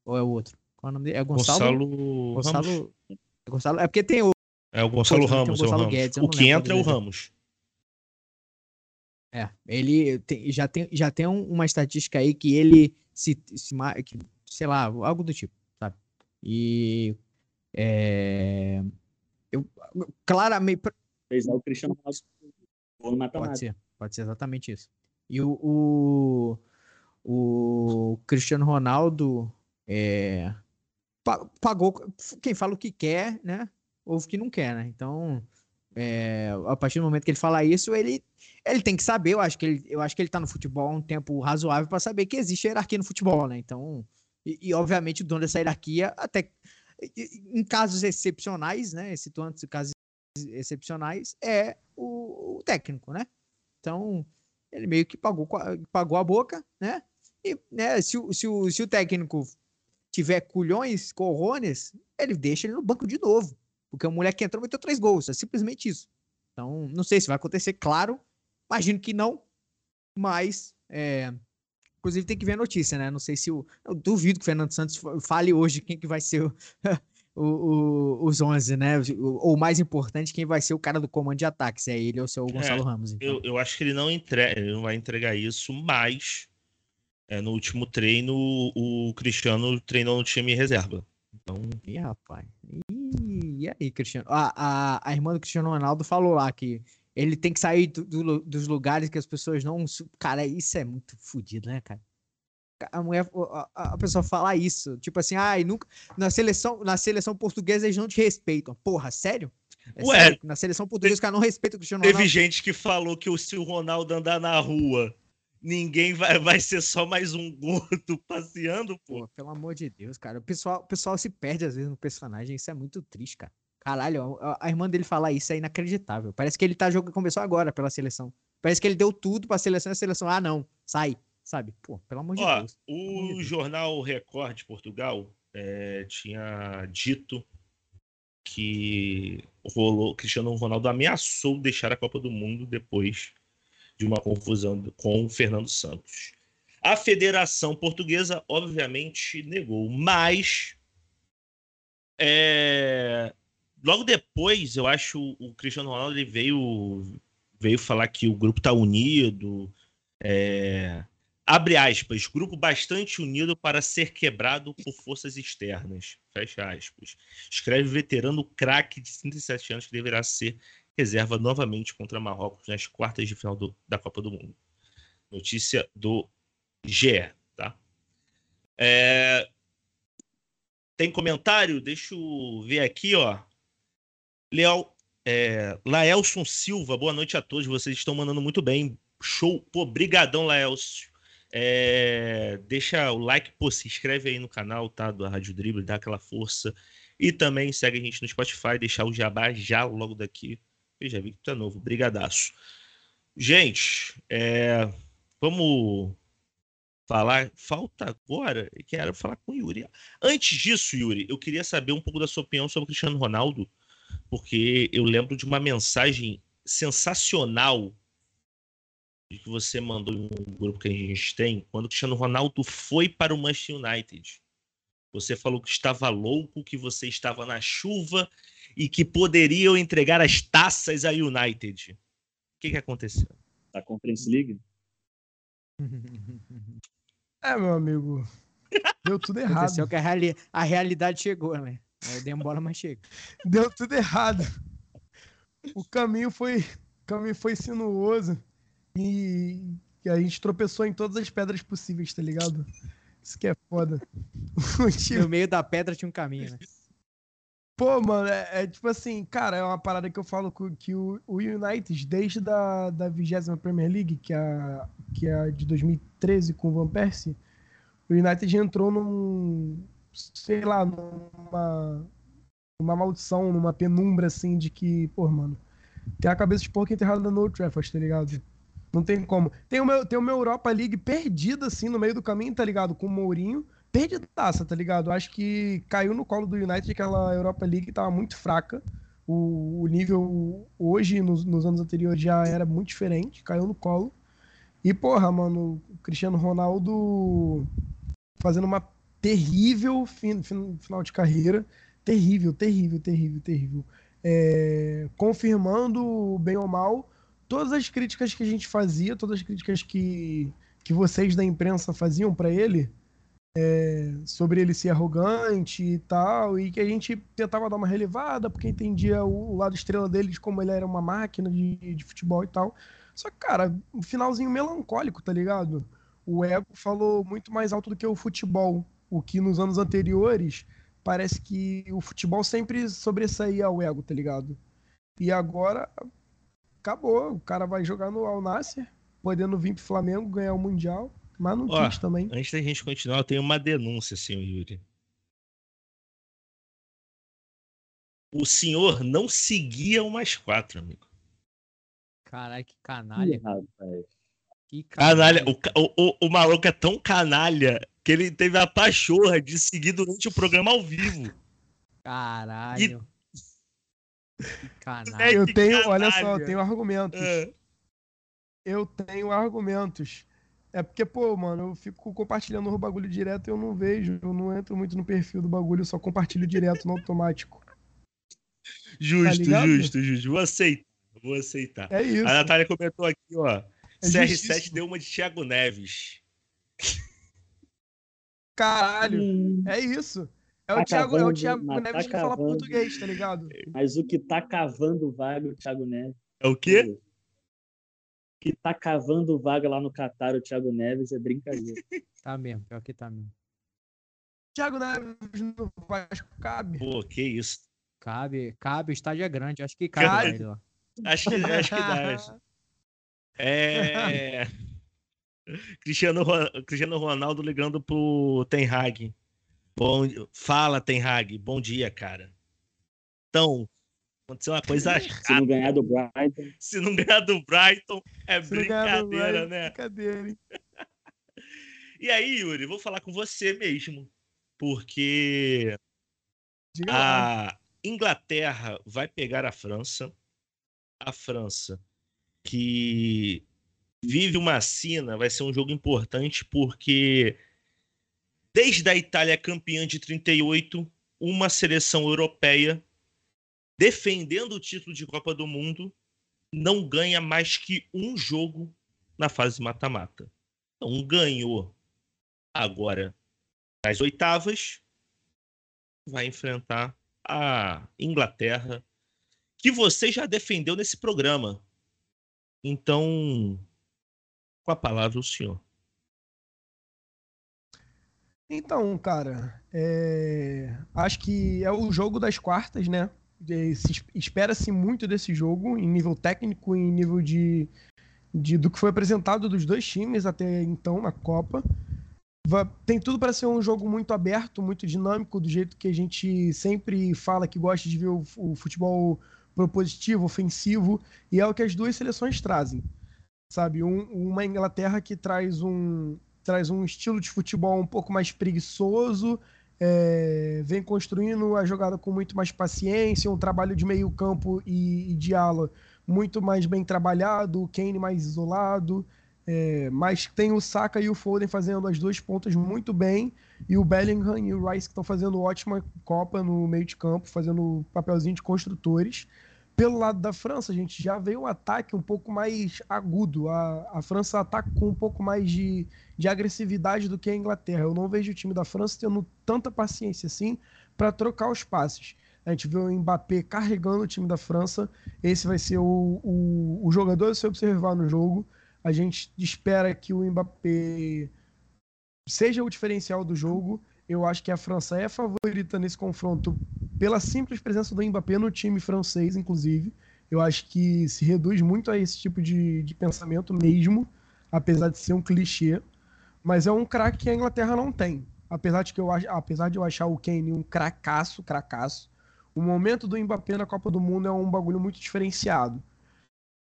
Ou é o outro? Qual é o nome dele? É Gonçalo. Gonçalo, Gonçalo, Ramos. é é porque tem o. É o Gonçalo tem o Ramos. é o Ramos. Guedes, o que entra é o. Ramos. É, ele tem- já tem, já tem um- uma estatística aí que ele se, se que, sei lá, algo do tipo, sabe? E é, eu claramente Fez o Cristiano Ronaldo. Pode ser, pode ser exatamente isso. E o, o, o Cristiano Ronaldo é, pa- pagou. Quem fala o que quer, né? Ou o que não quer, né? Então, é, a partir do momento que ele fala isso, ele, ele tem que saber. Eu acho que ele, eu acho que ele tá no futebol há um tempo razoável para saber que existe hierarquia no futebol, né? Então, e, e, obviamente o dono dessa hierarquia, até em casos excepcionais, né? Situando casos excepcionais, é o, o técnico, né? Então, ele meio que pagou, pagou a boca, né? E né, se, se, o, se o técnico tiver culhões, corrones, ele deixa ele no banco de novo. Porque o moleque entrou e meteu três gols. É simplesmente isso. Então, não sei se vai acontecer, claro. Imagino que não. Mas, é, inclusive, tem que ver a notícia, né? Não sei se o. Eu duvido que o Fernando Santos fa- fale hoje quem que vai ser o, o- o- os 11, né? Ou mais importante, quem vai ser o cara do comando de ataque, se é ele ou se é o Gonçalo Ramos. Então. Eu, eu acho que ele não, entre... ele não vai entregar isso, mas é, no último treino o Cristiano treinou no time reserva. Então, Ih, rapaz. Ih, e aí, Cristiano? A, a, a irmã do Cristiano Ronaldo falou lá que ele tem que sair do- do dos lugares que as pessoas não. Cara, isso é muito fodido, né, cara? A mulher, a, a- pessoa falar isso, tipo assim, ai, nunca. Na seleção, na seleção portuguesa eles não te respeitam. Porra, sério? É Ué, sério? Na seleção portuguesa os caras não respeitam o Cristiano teve Ronaldo. gente que falou que o- se o Ronaldo andar na rua, ninguém vai, vai ser só mais um gordo passeando, pô. Pô, pelo amor de Deus, cara. O pessoal, o pessoal se perde às vezes no personagem. Isso é muito triste, cara. Caralho, a, a irmã dele falar isso é inacreditável. Parece que ele tá jogando, começou agora pela seleção. Parece que ele deu tudo pra seleção e a seleção, ah, não, sai, sabe? Pô, pelo amor de Ó, Deus. amor de o Deus. jornal Record de Portugal eh, tinha dito que rolou, Cristiano Ronaldo ameaçou deixar a Copa do Mundo depois de uma confusão com o Fernando Santos. A Federação Portuguesa, obviamente, negou, mas é, logo depois, eu acho, o Cristiano Ronaldo ele veio, veio falar que o grupo está unido, é, abre aspas, grupo bastante unido para ser quebrado por forças externas, fecha aspas. Escreve veterano craque de 37 anos que deverá ser reserva novamente contra Marrocos nas quartas de final do- da Copa do Mundo. Notícia do GE, tá? É, Tem comentário? Deixa eu ver aqui, ó. Leal, é, Laelson Silva, boa noite a todos. Vocês estão mandando muito bem. Show. Pô, brigadão, Laelson. É, deixa o like, pô, se inscreve aí no canal, tá? Do Rádio Drible, dá aquela força. E também segue a gente no Spotify, deixar o jabá já logo daqui. Eu já vi que tu é novo. Brigadaço. Gente, é, vamos falar. Falta agora. Quero falar com o Yuri. Antes disso, Yuri, eu queria saber um pouco da sua opinião sobre o Cristiano Ronaldo, porque eu lembro de uma mensagem sensacional que você mandou em um grupo que a gente tem, quando o Cristiano Ronaldo foi para o Manchester United. Você falou que estava louco, que você estava na chuva e que poderiam entregar as taças à United. O que, que aconteceu? Da Conference League. É, meu amigo. Deu tudo errado. Aconteceu que a, reali- a realidade chegou, né? Aí demora, mas chega. Deu tudo errado. O caminho foi, o caminho foi sinuoso e, e a gente tropeçou em todas as pedras possíveis, tá ligado? Isso que é foda. No meio da pedra tinha um caminho, né? Pô, mano, é, é tipo assim, cara, é uma parada que eu falo co- que o, o United, desde da, da 20 Premier League, que é, a, que é de 2013 com o Van Persie, o United entrou num, sei lá, numa, numa maldição, numa penumbra, assim, de que, pô, mano, tem a cabeça de porco enterrada no Trafford, tá ligado? Não tem como. Tem meu, tem meu Europa League perdida, assim, no meio do caminho, tá ligado? Com o Mourinho. Perdidaça, tá ligado? Acho que caiu no colo do United aquela Europa League tava muito fraca. O, o nível hoje, nos, nos, anos anteriores, já era muito diferente. Caiu no colo. E, porra, mano, o Cristiano Ronaldo fazendo uma terrível fin, fin, final de carreira. Terrível, terrível, terrível, terrível. É, confirmando, bem ou mal, todas as críticas que a gente fazia, todas as críticas que, que vocês da imprensa faziam para ele, é, sobre ele ser arrogante e tal, e que a gente tentava dar uma relevada, porque entendia o, o lado estrela dele de como ele era uma máquina de, de futebol e tal. Só que, cara, um finalzinho melancólico, tá ligado? O ego falou muito mais alto do que o futebol, o que nos anos anteriores parece que o futebol sempre sobressaía ao ego, tá ligado? E agora acabou, o cara vai jogar no Al Nasser, podendo vir pro Flamengo ganhar o Mundial. Mas não Ó, quis também. Antes da gente continuar, eu tenho uma denúncia, senhor Yuri. O senhor não seguia o mais quatro, amigo. Caralho, que canalha. Que canalha. canalha. O, o, o, maluco é tão canalha que ele teve a pachorra de seguir durante o programa ao vivo. Caralho. E... Canalha. Eu tenho, olha só, eu tenho argumentos. É. Eu tenho argumentos. É porque, pô, mano, eu fico compartilhando o bagulho direto e eu não vejo, eu não entro muito no perfil do bagulho, eu só compartilho direto no automático. Justo, tá justo, justo. Vou aceitar, vou aceitar. É isso. A Natália comentou aqui, ó. É CR7 justíssimo. deu uma de Thiago Neves. Caralho, hum. é isso. É o, tá Thiago, cavando, é o Thiago Neves tá que fala português, tá ligado? Mas o que tá cavando vaga o Thiago Neves. É o quê? Que tá cavando vaga lá no Catar, o Thiago Neves, é brincadeira. tá mesmo, pior que tá mesmo. Thiago Neves no Vasco cabe? Pô, que isso. Cabe, cabe, o estádio é grande, acho que cabe. cabe. Acho que, acho que dá. É. Cristiano, Cristiano Ronaldo ligando pro Ten Hag. Bom, fala, Ten Hag. Bom dia, cara. Então, Aconteceu uma coisa chata. Se não ganhar do Brighton. Se não ganhar do Brighton, é Se brincadeira, Brighton, né? Brincadeira, hein? e aí, Yuri, vou falar com você mesmo. Porque Diga a lá. Inglaterra vai pegar a França. A França, que vive uma sina, vai ser um jogo importante, porque desde a Itália campeã de 38, uma seleção europeia defendendo o título de Copa do Mundo, não ganha mais que um jogo na fase mata-mata. Então ganhou agora nas oitavas, vai enfrentar a Inglaterra, que você já defendeu nesse programa. Então, com a palavra o senhor. Então, cara, é... acho que é o jogo das quartas, né? Espera-se muito desse jogo, em nível técnico, em nível de, de do que foi apresentado dos dois times até então na Copa. Tem tudo para ser um jogo muito aberto, muito dinâmico, do jeito que a gente sempre fala que gosta de ver o, o futebol propositivo, ofensivo, e é o que as duas seleções trazem. Sabe, um, uma Inglaterra que traz um, traz um estilo de futebol um pouco mais preguiçoso, é, vem construindo a jogada com muito mais paciência, um trabalho de meio campo e, e de ala muito mais bem trabalhado, o Kane mais isolado, é, mas tem o Saka e o Foden fazendo as duas pontas muito bem, e o Bellingham e o Rice que estão fazendo ótima Copa no meio de campo, fazendo papelzinho de construtores. Pelo lado da França, a gente já veio um ataque um pouco mais agudo. A, a França ataca com um pouco mais de, de agressividade do que a Inglaterra. Eu não vejo o time da França tendo tanta paciência assim para trocar os passes. A gente vê o Mbappé carregando o time da França. Esse vai ser o, o, o jogador a se observar no jogo. A gente espera que o Mbappé seja o diferencial do jogo. Eu acho que a França é favorita nesse confronto pela simples presença do Mbappé no time francês, inclusive. Eu acho que se reduz muito a esse tipo de, de pensamento mesmo, apesar de ser um clichê. Mas é um craque que a Inglaterra não tem. Apesar de, que eu, apesar de eu achar o Kane um cracaço, cracaço, O momento do Mbappé na Copa do Mundo é um bagulho muito diferenciado.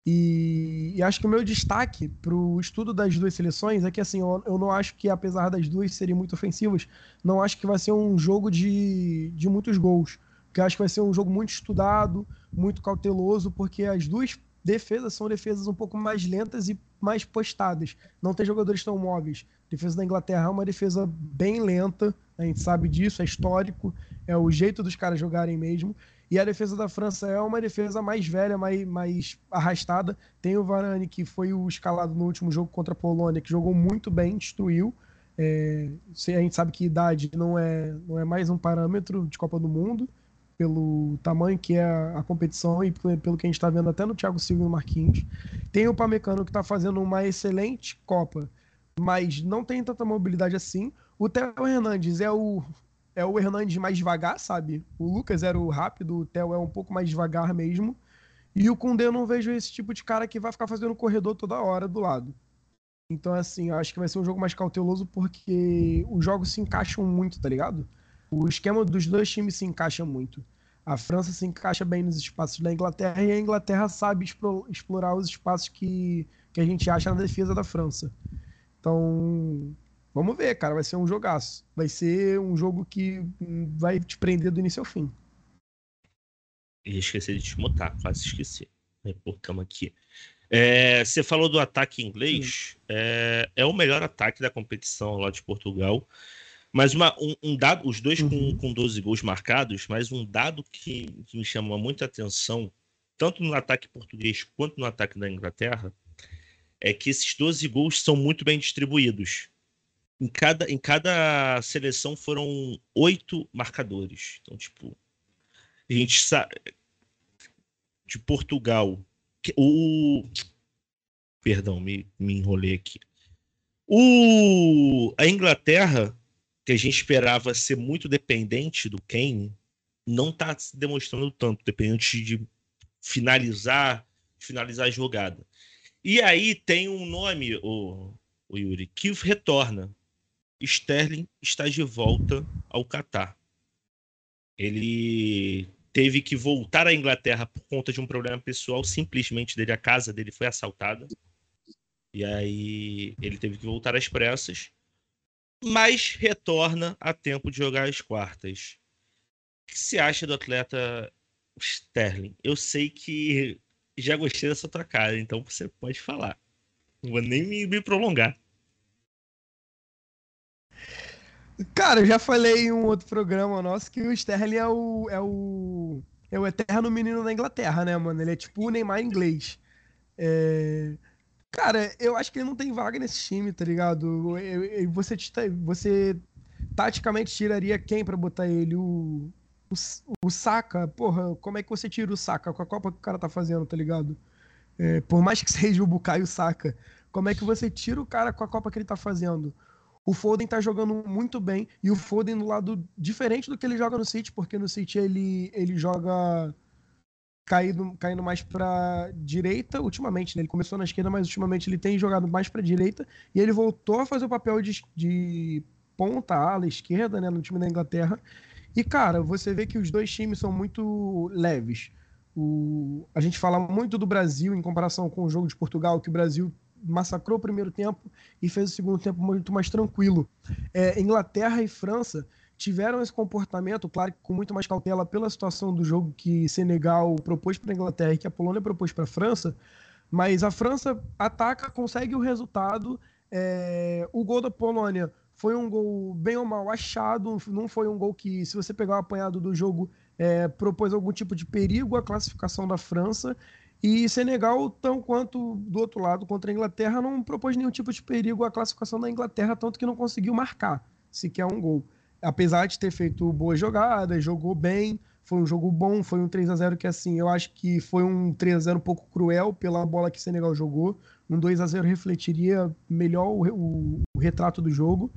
E, e acho que o meu destaque para o estudo das duas seleções é que assim, eu, eu, não acho que, apesar das duas serem muito ofensivas, não acho que vai ser um jogo de, de muitos gols. Porque acho que vai ser um jogo muito estudado, muito cauteloso, porque as duas defesas são defesas um pouco mais lentas e mais postadas. Não tem jogadores tão móveis. Defesa da Inglaterra é uma defesa bem lenta, a gente sabe disso, é histórico, é o jeito dos caras jogarem mesmo. E a defesa da França é uma defesa mais velha, mais, mais arrastada. Tem o Varane, que foi o escalado no último jogo contra a Polônia, que jogou muito bem, destruiu. É, a gente sabe que idade não é, não é mais um parâmetro de Copa do Mundo, pelo tamanho que é a, a competição e pelo que a gente está vendo até no Thiago Silva e no Marquinhos. Tem o Pamecano, que está fazendo uma excelente Copa, mas não tem tanta mobilidade assim. O Theo Hernandes é o é o Hernandes mais devagar, sabe? O Lucas era o rápido, o Theo é um pouco mais devagar mesmo. E o Kundê eu não vejo esse tipo de cara que vai ficar fazendo corredor toda hora do lado. Então, assim, acho que vai ser um jogo mais cauteloso porque os jogos se encaixam muito, tá ligado? O esquema dos dois times se encaixa muito. A França se encaixa bem nos espaços da Inglaterra e a Inglaterra sabe explorar os espaços que, que a gente acha na defesa da França. Então, Vamos ver, cara. Vai ser um jogaço. Vai ser um jogo que vai te prender do início ao fim. Ia esquecer de te mutar, quase esqueci. Reportamos aqui. É, você falou do ataque inglês. É, é, o melhor ataque da competição lá de Portugal. Mas uma, um, um dado, os dois uhum. com, com 12 gols marcados, mas um dado que, que me chama muita atenção, tanto no ataque português quanto no ataque da Inglaterra, é que esses 12 gols são muito bem distribuídos em cada, em cada seleção foram oito marcadores. Então, tipo, a gente sabe. De Portugal. O. Perdão, me, me enrolei aqui. O, a Inglaterra, que a gente esperava ser muito dependente do Kane, não está se demonstrando tanto, dependente de finalizar, finalizar a jogada. E aí tem um nome, o, o Yuri, que retorna, Sterling está de volta ao Catar. Ele teve que voltar à Inglaterra por conta de um problema pessoal, simplesmente dele, a casa dele foi assaltada. E aí ele teve que voltar às pressas, mas retorna a tempo de jogar as quartas. O que você acha do atleta Sterling? Eu sei que já gostei dessa tua cara, então você pode falar. Não vou nem me, prolongar. Cara, eu já falei em um outro programa nosso que o Sterling é o, é o, é o eterno menino da Inglaterra, né, mano? Ele é tipo o Neymar inglês. É... Cara, eu acho que ele não tem vaga nesse time, tá ligado? Você, você taticamente tiraria quem para botar ele? O, o, o Saka? Porra, como é que você tira o Saka com a Copa que o cara tá fazendo, tá ligado? É, por mais que seja o Bukayo Saka, como é que você tira o cara com a Copa que ele tá fazendo? O Foden tá jogando muito bem e o Foden no lado diferente do que ele joga no City, porque no City ele, ele joga caindo, caindo mais para direita ultimamente, né? Ele começou na esquerda, mas ultimamente ele tem jogado mais para direita e ele voltou a fazer o papel de, de ponta, ala esquerda, né, no time da Inglaterra. E cara, você vê que os dois times são muito leves. O, a gente fala muito do Brasil em comparação com o jogo de Portugal, que o Brasil massacrou o primeiro tempo e fez o segundo tempo muito mais tranquilo. É, Inglaterra e França tiveram esse comportamento, claro com muito mais cautela pela situação do jogo que Senegal propôs para a Inglaterra e que a Polônia propôs para a França, mas a França ataca, consegue o resultado. É, o gol da Polônia foi um gol bem ou mal achado, não foi um gol que, se você pegar o apanhado do jogo, é, propôs algum tipo de perigo à classificação da França. E Senegal, tão quanto do outro lado, contra a Inglaterra, não propôs nenhum tipo de perigo à classificação da Inglaterra, tanto que não conseguiu marcar sequer um gol. Apesar de ter feito boas jogadas, jogou bem, foi um jogo bom, foi um 3 a 0 que assim, eu acho que foi um 3 a 0 um pouco cruel pela bola que Senegal jogou. Um 2 a 0 refletiria melhor o, o, o retrato do jogo.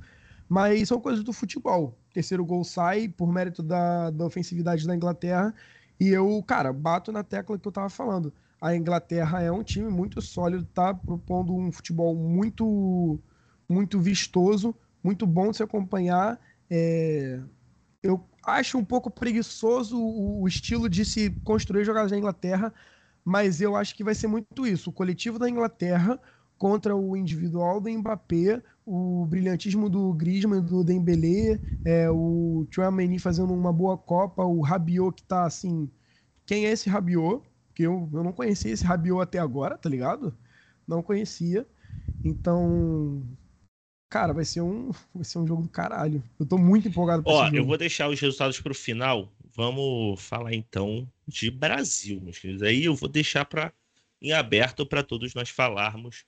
Mas são coisas do futebol. Terceiro gol sai por mérito da, da ofensividade da Inglaterra. E eu, cara, bato na tecla que eu tava falando a Inglaterra é um time muito sólido, tá propondo um futebol muito muito vistoso, muito bom de se acompanhar. É... eu acho um pouco preguiçoso o estilo de se construir jogadas na Inglaterra, mas eu acho que vai ser muito isso. O coletivo da Inglaterra contra o individual do Mbappé, o brilhantismo do Griezmann, do Dembélé, é, o Chouameni fazendo uma boa Copa, o Rabiot que tá assim... Quem é esse Rabiot? Porque eu, eu não conhecia esse Rabiot até agora, tá ligado? Não conhecia. Então, cara, vai ser um, vai ser um jogo do caralho. Eu tô muito empolgado pra Ó, eu vou deixar os resultados pro final. Vamos falar então de Brasil, meus queridos. Aí eu vou deixar para em aberto para todos nós falarmos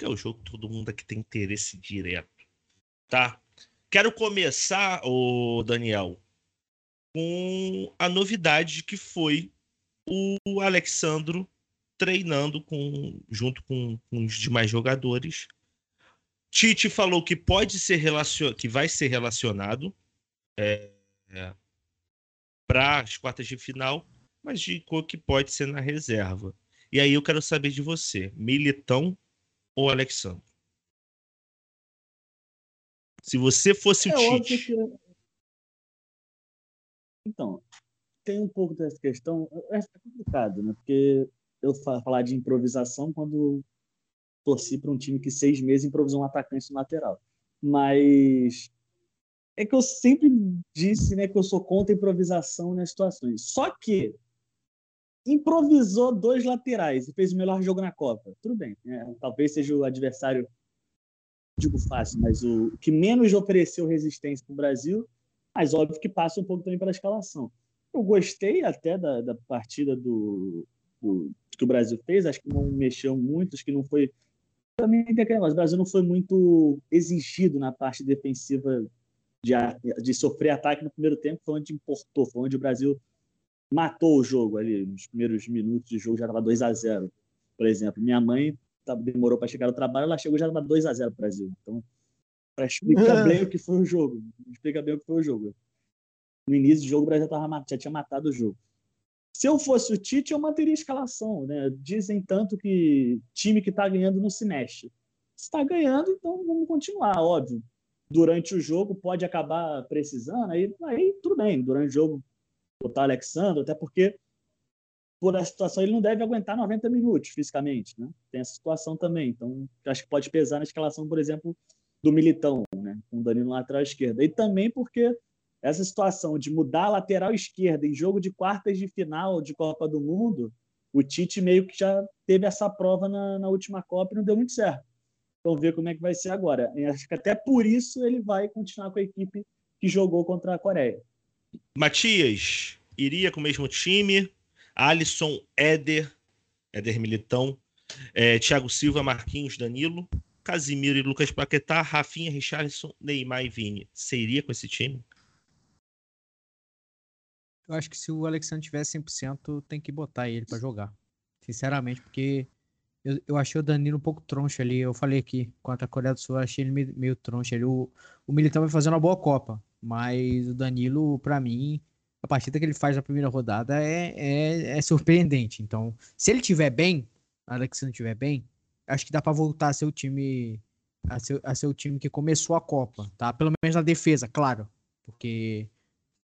porque é o jogo que todo mundo aqui tem interesse direto, tá? Quero começar, o Daniel, com a novidade que foi o Alexandro treinando com, junto com, com os demais jogadores. Tite falou que pode ser relacion... que vai ser relacionado é, é, para as quartas de final, mas de que pode ser na reserva. E aí eu quero saber de você, Militão ou Alexandre? Se você fosse é o Tite. Que... Então, tem um pouco dessa questão. É, é complicado, né? Porque eu falar de improvisação quando torci para um time que seis meses improvisou um atacante no lateral. Mas é que eu sempre disse né, que eu sou contra improvisação nas situações. Só que improvisou dois laterais e fez o melhor jogo na Copa. Tudo bem, né? talvez seja o adversário, digo fácil, mas o que menos ofereceu resistência para o Brasil, mas óbvio que passa um pouco também pela escalação. Eu gostei até da, da partida do, do, que o Brasil fez, acho que não mexeu muito, acho que não foi. Também tem aquele negócio, o Brasil não foi muito exigido na parte defensiva de, de sofrer ataque no primeiro tempo, foi onde importou, foi onde o Brasil matou o jogo ali. Nos primeiros minutos de jogo já estava 2 a 0 Por exemplo, minha mãe tá, demorou para chegar no trabalho, ela chegou já estava 2 a 0 para o Brasil. Então, para explicar bem o que foi o jogo. Explica bem o que foi o jogo. No início do jogo, o Brasil tava, já tinha matado o jogo. Se eu fosse o Tite, eu manteria a escalação. Né? Dizem tanto que time que está ganhando não se mexe. Se está ganhando, então vamos continuar, óbvio. Durante o jogo pode acabar precisando, aí, aí tudo bem. Durante o jogo botar Alexandre, até porque por essa situação ele não deve aguentar 90 minutos fisicamente, né? Tem essa situação também. Então, acho que pode pesar na escalação, por exemplo, do Militão, né? Com o Danilo na lateral esquerda. E também porque essa situação de mudar a lateral esquerda em jogo de quartas de final de Copa do Mundo, o Tite meio que já teve essa prova na, na última Copa e não deu muito certo. Vamos ver como é que vai ser agora. E acho que até por isso ele vai continuar com a equipe que jogou contra a Coreia. Matias iria com o mesmo time. Alisson, Éder, Éder Militão, é, Thiago Silva, Marquinhos, Danilo, Casimiro e Lucas Paquetá, Rafinha, Richarlison, Neymar e Vini. Você iria com esse time? Eu acho que se o Alexandre tiver 100%, tem que botar ele para jogar. Sinceramente, porque eu, eu achei o Danilo um pouco troncho ali. Eu falei aqui, contra a Coreia do Sul, eu achei ele meio, meio troncho ali. O, o Militão vai fazendo uma boa Copa. Mas o Danilo, para mim, a partida que ele faz na primeira rodada é, é, é surpreendente. Então, se ele tiver bem, a Alexandre tiver bem, acho que dá para voltar a ser o time a ser, a ser o time que começou a Copa, tá? Pelo menos na defesa, claro, porque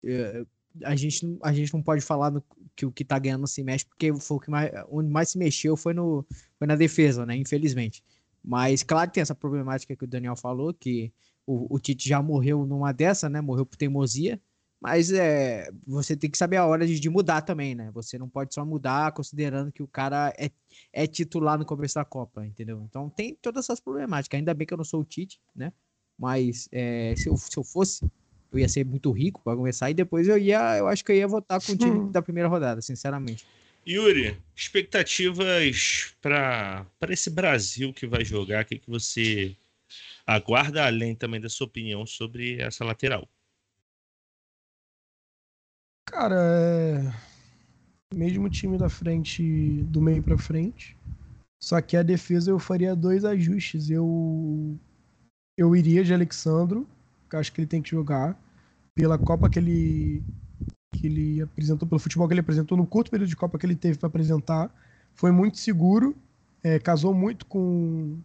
uh, a gente, a gente não pode falar no, que o que tá ganhando se mexe, porque foi o que mais, onde mais se mexeu foi, no, foi na defesa, né? Infelizmente. Mas claro que tem essa problemática que o Daniel falou, que o, o Tite já morreu numa dessa, né? Morreu por teimosia. Mas é, você tem que saber a hora de, de, mudar também, né? Você não pode só mudar considerando que o cara é, é titular no começo da Copa, entendeu? Então tem todas essas problemáticas. Ainda bem que eu não sou o Tite, né? Mas é, se, eu, se eu fosse, eu ia ser muito rico para começar e depois eu ia, eu acho que eu ia votar com o time da primeira rodada, sinceramente. Yuri, expectativas para esse Brasil que vai jogar, o que, que você aguarda além também da sua opinião sobre essa lateral. Cara, é mesmo time da frente, do meio para frente. Só que a defesa eu faria dois ajustes. Eu eu iria de Alexandro, acho que ele tem que jogar pela Copa que ele que ele apresentou, pelo futebol que ele apresentou no curto período de Copa que ele teve para apresentar, foi muito seguro, é, casou muito com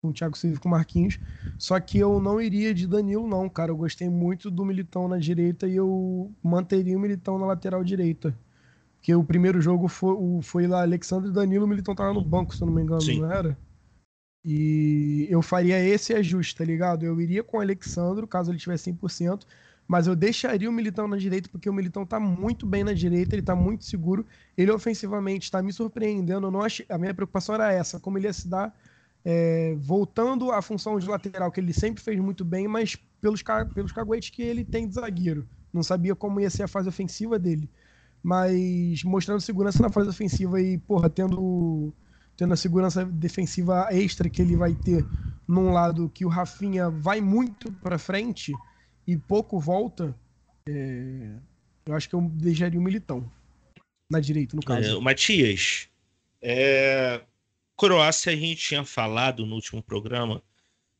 com o Thiago Silva com o Marquinhos. Só que eu não iria de Danilo, não, cara. Eu gostei muito do Militão na direita e eu manteria o Militão na lateral direita. Porque o primeiro jogo foi, foi lá Alexandre e Danilo, o Militão tava no banco, se eu não me engano, Sim. não era? E eu faria esse ajuste, tá ligado? Eu iria com o Alexandre, caso ele tivesse 100%, mas eu deixaria o Militão na direita, porque o Militão tá muito bem na direita, ele tá muito seguro. Ele ofensivamente tá me surpreendendo. Eu não achei... A minha preocupação era essa, como ele ia se dar é, voltando à função de lateral, que ele sempre fez muito bem, mas pelos, pelos caguetes que ele tem de zagueiro. Não sabia como ia ser a fase ofensiva dele. Mas mostrando segurança na fase ofensiva e, porra, tendo, tendo a segurança defensiva extra que ele vai ter num lado que o Rafinha vai muito pra frente e pouco volta, é, eu acho que eu deixaria o Militão na direita, no caso. É, Matias, é, Croácia a gente tinha falado no último programa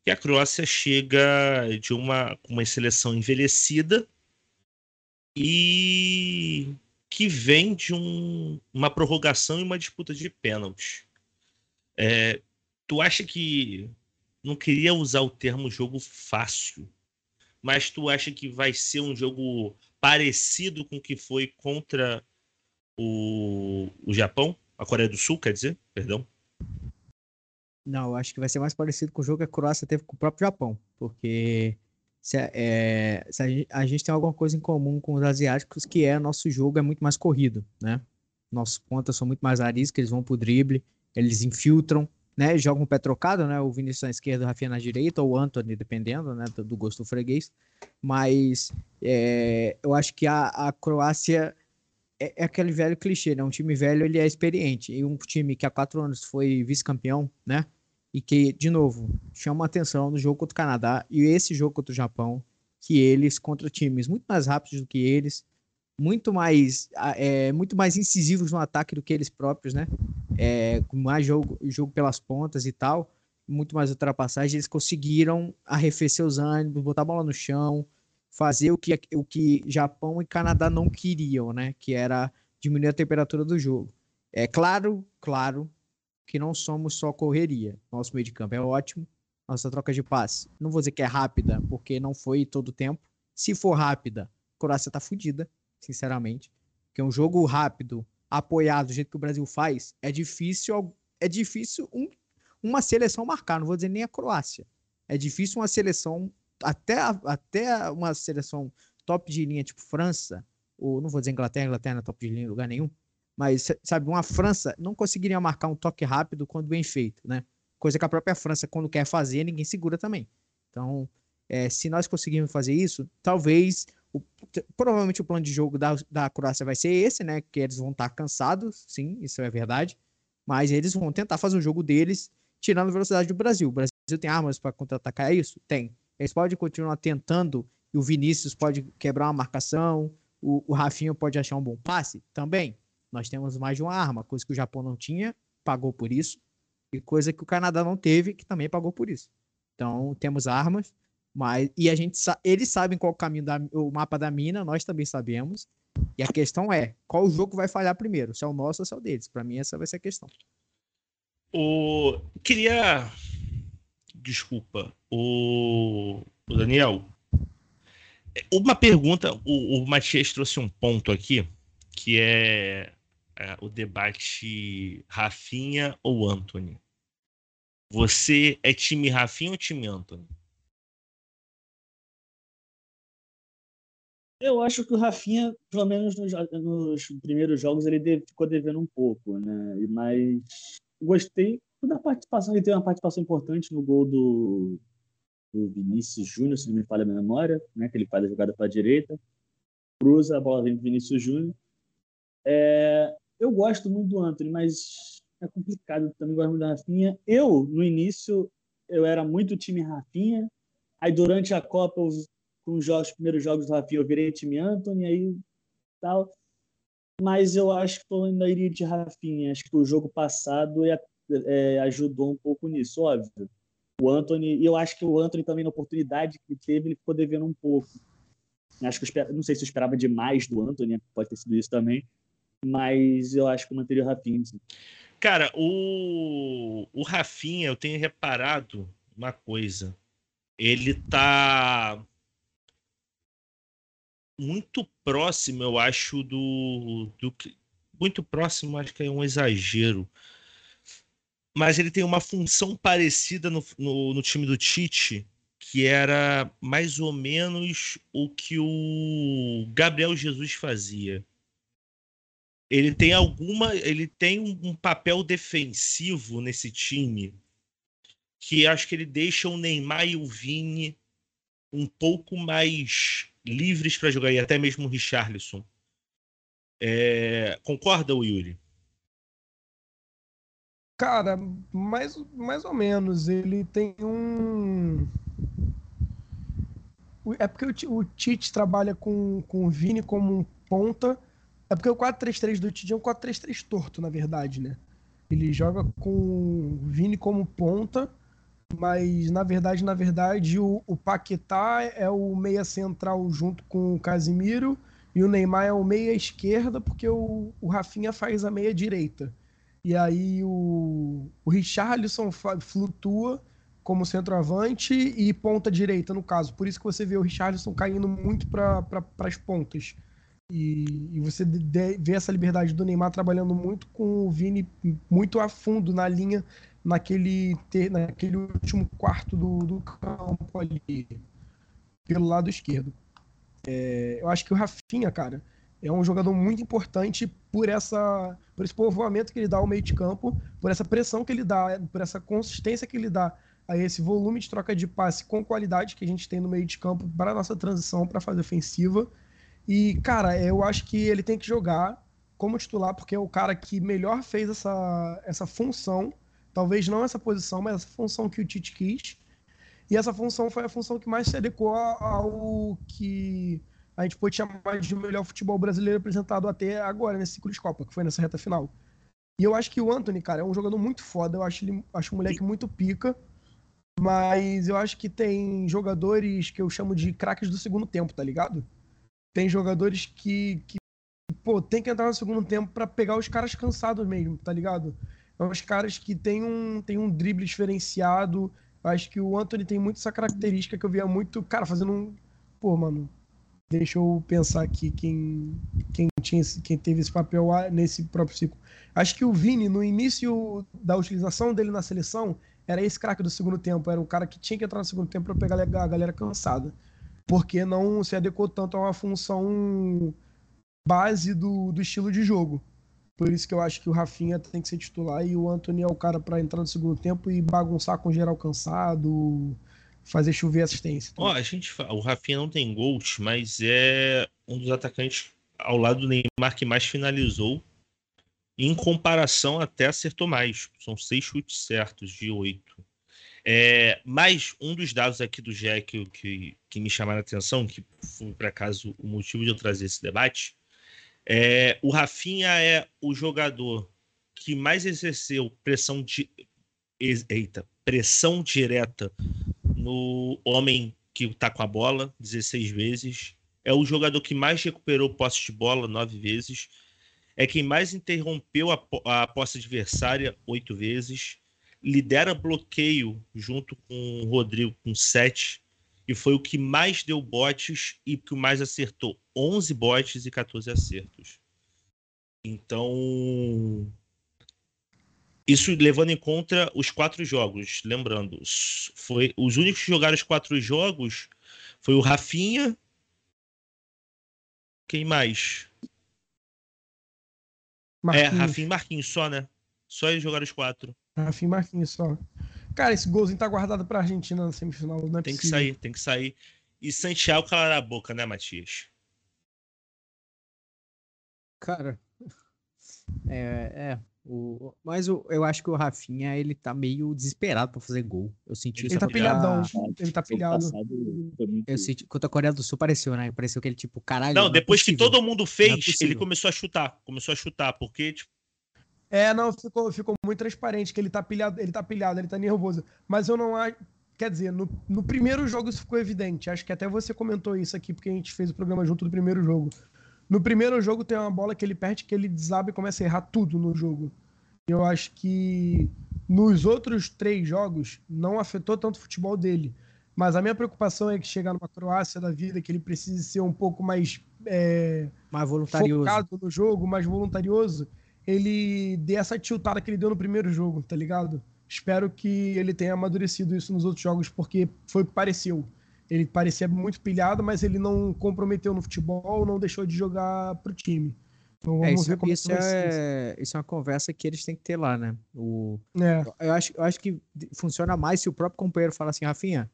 que a Croácia chega de uma, uma seleção envelhecida e que vem de um, uma prorrogação e uma disputa de pênaltis. É, tu acha que não queria usar o termo jogo fácil, mas tu acha que vai ser um jogo parecido com o que foi contra o, o Japão, a Coreia do Sul, quer dizer, perdão? Não, acho que vai ser mais parecido com o jogo que a Croácia teve com o próprio Japão, porque se, é, se a, gente, a gente tem alguma coisa em comum com os asiáticos, que é nosso jogo é muito mais corrido, né? Nossos pontas são muito mais ariscos, eles vão pro drible, eles infiltram, né? Jogam o pé trocado, né? O Vinícius na esquerda, o Rafinha na direita, ou o Anthony, dependendo, né? Do, gosto do freguês. Mas é, eu acho que a, a Croácia é, é aquele velho clichê, né? Um time velho, ele é experiente. E um time que há quatro anos foi vice-campeão, né? E que, de novo, chama atenção no jogo contra o Canadá e esse jogo contra o Japão, que eles, contra times muito mais rápidos do que eles, muito mais, é, muito mais incisivos no ataque do que eles próprios, né? É, com mais jogo, jogo pelas pontas e tal, muito mais ultrapassagem, eles conseguiram arrefecer os ânimos, botar a bola no chão, fazer o que, o que Japão e Canadá não queriam, né? Que era diminuir a temperatura do jogo. É claro, claro que não somos só correria. Nosso meio de campo é ótimo, nossa troca de passe. Não vou dizer que é rápida, porque não foi todo o tempo. Se for rápida, a Croácia tá fudida, sinceramente. Porque um jogo rápido, apoiado do jeito que o Brasil faz, é difícil, é difícil um, uma seleção marcar. Não vou dizer nem a Croácia. É difícil uma seleção, até, até uma seleção top de linha, tipo França, ou não vou dizer Inglaterra, Inglaterra não é top de linha em lugar nenhum, mas, sabe, uma França não conseguiria marcar um toque rápido quando bem feito, né? Coisa que a própria França, quando quer fazer, ninguém segura também. Então, é, se nós conseguirmos fazer isso, talvez, o- provavelmente o plano de jogo da, da Croácia vai ser esse, né? Que eles vão estar cansados, sim, isso é verdade. Mas eles vão tentar fazer o jogo deles, tirando a velocidade do Brasil. O Brasil tem armas para contra-atacar isso? Tem. Eles podem continuar tentando, e o Vinícius pode quebrar uma marcação, o, o pode achar um bom passe? Também. Nós temos mais de uma arma, coisa que o Japão não tinha, pagou por isso, e coisa que o Canadá não teve, que também pagou por isso. Então, temos armas, mas e a gente eles sabem qual o caminho da, o mapa da mina, nós também sabemos. E a questão é, qual jogo vai falhar primeiro? Se é o nosso ou se é o deles? Para mim essa vai ser a questão. O... Queria. Desculpa. O... o Daniel. Uma pergunta. O, o Matias trouxe um ponto aqui, que é, é, o debate Rafinha ou Anthony. Você é time Rafinha ou time Anthony? Eu acho que o Rafinha, pelo menos nos, nos primeiros jogos, ele ficou devendo um pouco, né? Mas gostei da participação. Ele teve uma participação importante no gol do, do Vinícius Júnior, se não me falha a memória, né? Que ele faz a jogada para a direita, cruza, a bola vem do Vinícius Júnior. É, eu gosto muito do Anthony, mas é complicado. Também gosto muito da Rafinha. Eu, no início, eu era muito time Rafinha. Aí, durante a Copa, eu com os primeiros jogos do Rafinha, eu virei time Anthony, aí tal. Mas eu acho que eu ainda iria de Rafinha. Acho que o jogo passado é, é, ajudou um pouco nisso, óbvio. O Anthony, e eu acho que o Anthony também, na oportunidade que teve, ele ficou devendo um pouco. Acho que eu não sei se eu esperava demais do Anthony, pode ter sido isso também. Mas eu acho que eu manteria o Rafinha. sim. Cara, o, o Rafinha, eu tenho reparado uma coisa. Ele tá muito próximo, eu acho, do, do muito próximo, acho que é um exagero. Mas ele tem uma função parecida no, no, no time do Tite, que era mais ou menos o que o Gabriel Jesus fazia. Ele tem alguma, ele tem um papel defensivo nesse time que acho que ele deixa o Neymar e o Vini um pouco mais livres para jogar, e até mesmo o Richarlison. É, concorda, Yuri? Cara, mais, mais ou menos. Ele tem um. É porque o, o Tite trabalha com, com o Vini como um ponta. É porque o 4-3-3 do Tite é um 4-3-3 torto, na verdade, né? Ele joga com o Vini como ponta mas na verdade, na verdade, o, o Paquetá é o meia central junto com o Casimiro e o Neymar é o meia esquerda porque o, o Rafinha faz a meia direita. E aí o, o Richarlison flutua como centroavante e ponta direita, no caso. Por isso que você vê o Richarlison caindo muito para pra, as pontas. E, e, você vê essa liberdade do Neymar trabalhando muito com o Vini muito a fundo na linha naquele, ter, naquele último quarto do, do campo ali, pelo lado esquerdo. É, eu acho que o Rafinha, cara, é um jogador muito importante por essa por esse povoamento que ele dá ao meio de campo, por essa pressão que ele dá, por essa consistência que ele dá a esse volume de troca de passe com qualidade que a gente tem no meio de campo para a nossa transição para a fase ofensiva. E, cara, eu acho que ele tem que jogar como titular, porque é o cara que melhor fez essa, essa função Talvez não essa posição, mas essa função que o Tite quis. E essa função foi a função que mais se adequou ao que a gente pode chamar de melhor futebol brasileiro apresentado até agora, nesse ciclo de Copa, que foi nessa reta final. E eu acho que o Anthony, cara, é um jogador muito foda. Eu acho ele acho um moleque muito pica. Mas eu acho que tem jogadores que eu chamo de craques do segundo tempo, tá ligado? Tem jogadores que, que pô, tem que entrar no segundo tempo para pegar os caras cansados mesmo, tá ligado? É uns caras que tem um, tem um drible diferenciado. Acho que o Anthony tem muito essa característica que eu via muito, cara, fazendo um. Pô, mano, deixa eu pensar aqui quem, quem, tinha esse, quem teve esse papel nesse próprio ciclo. Acho que o Vini, no início da utilização dele na seleção, era esse craque do segundo tempo. Era o cara que tinha que entrar no segundo tempo para pegar a galera cansada. Porque não se adequou tanto a uma função base do, do estilo de jogo. Por isso que eu acho que o Rafinha tem que ser titular e o Anthony é o cara para entrar no segundo tempo e bagunçar com geral cansado, fazer chover assistência. Ó, oh, a gente o Rafinha não tem gols, mas é um dos atacantes ao lado do Neymar que mais finalizou. Em comparação, até acertou mais. São seis chutes certos de oito. É, mas um dos dados aqui do Jack que, que me chamaram a atenção, que foi por acaso o motivo de eu trazer esse debate, é, o Rafinha é o jogador que mais exerceu pressão de eita, pressão direta no homem que está com a bola 16 vezes. É o jogador que mais recuperou posse de bola nove vezes. É quem mais interrompeu a, a posse adversária oito vezes. Lidera bloqueio junto com o Rodrigo com sete e foi o que mais deu botes e que mais acertou. 11 botes e 14 acertos. Então, isso levando em conta os quatro jogos. Lembrando, foi os únicos que jogaram os quatro jogos foi o Rafinha. Quem mais? Marquinhos. É, Rafinha e Marquinhos só, né? Só eles jogaram os quatro. Rafinha e Marquinhos só. Cara, esse golzinho tá guardado pra Argentina na semifinal. Não é tem possível. que sair, tem que sair. E Santiago calar a boca, né, Matias? Cara, é, é o, mas o, eu acho que o Rafinha, ele tá meio desesperado pra fazer gol. Eu senti ele isso. Tá pilhadão, ele tá pilhado. Eu senti, contra a Coreia do Sul pareceu, né? Pareceu que ele, tipo, caralho. Não, não é depois é que todo mundo fez, é ele começou a chutar. Começou a chutar, porque, tipo, é, não, ficou, ficou muito transparente que ele tá pilhado, ele tá pilhado, ele tá nervoso. Mas eu não acho. Quer dizer, no, no primeiro jogo isso ficou evidente. Acho que até você comentou isso aqui, porque a gente fez o programa junto do primeiro jogo. No primeiro jogo tem uma bola que ele perde, que ele desaba e começa a errar tudo no jogo. Eu acho que nos outros três jogos não afetou tanto o futebol dele. Mas a minha preocupação é que chegar numa Croácia da vida, que ele precise ser um pouco mais é, Mais voluntarioso. focado no jogo, mais voluntarioso, ele dê essa tiltada que ele deu no primeiro jogo, tá ligado? Espero que ele tenha amadurecido isso nos outros jogos, porque foi o que pareceu. Ele parecia muito pilhado, mas ele não comprometeu no futebol, não deixou de jogar pro time. Então É, vamos isso, ver como isso é ser. é, isso é uma conversa que eles têm que ter lá, né? O, É, eu, acho, eu acho que funciona mais se o próprio companheiro fala assim, Rafinha,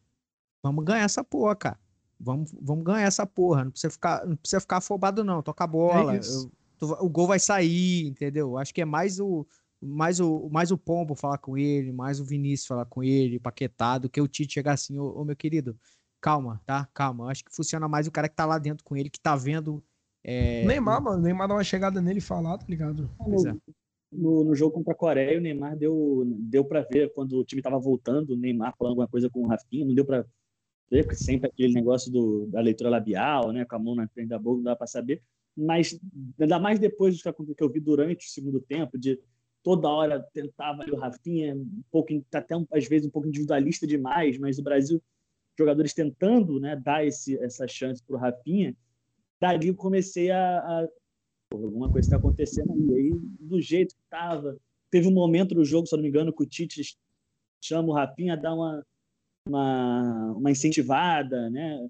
vamos ganhar essa porra, cara. Vamos, vamos ganhar essa porra. Não precisa ficar, não precisa ficar afobado, não. Toca a bola. É isso. eu- tu o gol vai sair, entendeu? Acho que é mais o, mais o, mais o Pombo falar com ele, mais o Vinícius falar com ele, Paquetá, do que o Tite chegar assim, ô, ô, meu querido, calma, tá? Calma. Acho que funciona mais o cara que tá lá dentro com ele, que tá vendo. é, Neymar, mano, Neymar dá uma chegada nele e falar, tá ligado? Pois é. No, no jogo contra a Coreia, o Neymar deu, deu para ver quando o time tava voltando, o Neymar falando alguma coisa com o Rafinha, não deu para ver, porque sempre aquele negócio do, da leitura labial, né, com a mão na frente da boca, não dá para saber. Mas ainda mais depois do que eu vi durante o segundo tempo, de toda hora tentava ali o Rafinha, um pouco, tá até às vezes um pouco individualista demais, mas o Brasil, jogadores tentando né, dar esse, essa chance para o Rafinha, dali eu comecei a, a "Pô, alguma coisa está acontecendo aí. Aí, do jeito que estava, teve um momento no jogo, se não me engano, que o Tite chama o Rafinha dar uma, uma, uma incentivada, né?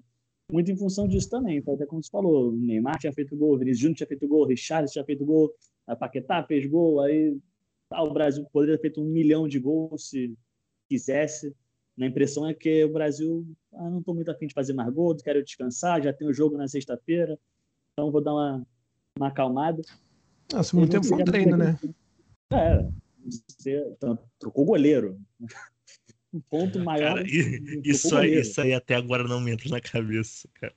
Muito em função disso também. Foi até como você falou, o Neymar tinha feito gol, o Vinícius Júnior tinha feito gol, o Richard tinha feito gol, a Paquetá fez gol, aí tá, o Brasil poderia ter feito um milhão de gols se quisesse. A impressão é que o Brasil, ah, não estou muito afim de fazer mais gol, quero descansar, já tem o jogo na sexta-feira, então vou dar uma, uma acalmada. Ah, segundo tempo foi um treino, né? É, você então, trocou o goleiro. Um ponto maior. Cara, e- isso, aí, goleiro. isso aí até agora não me entra na cabeça, cara.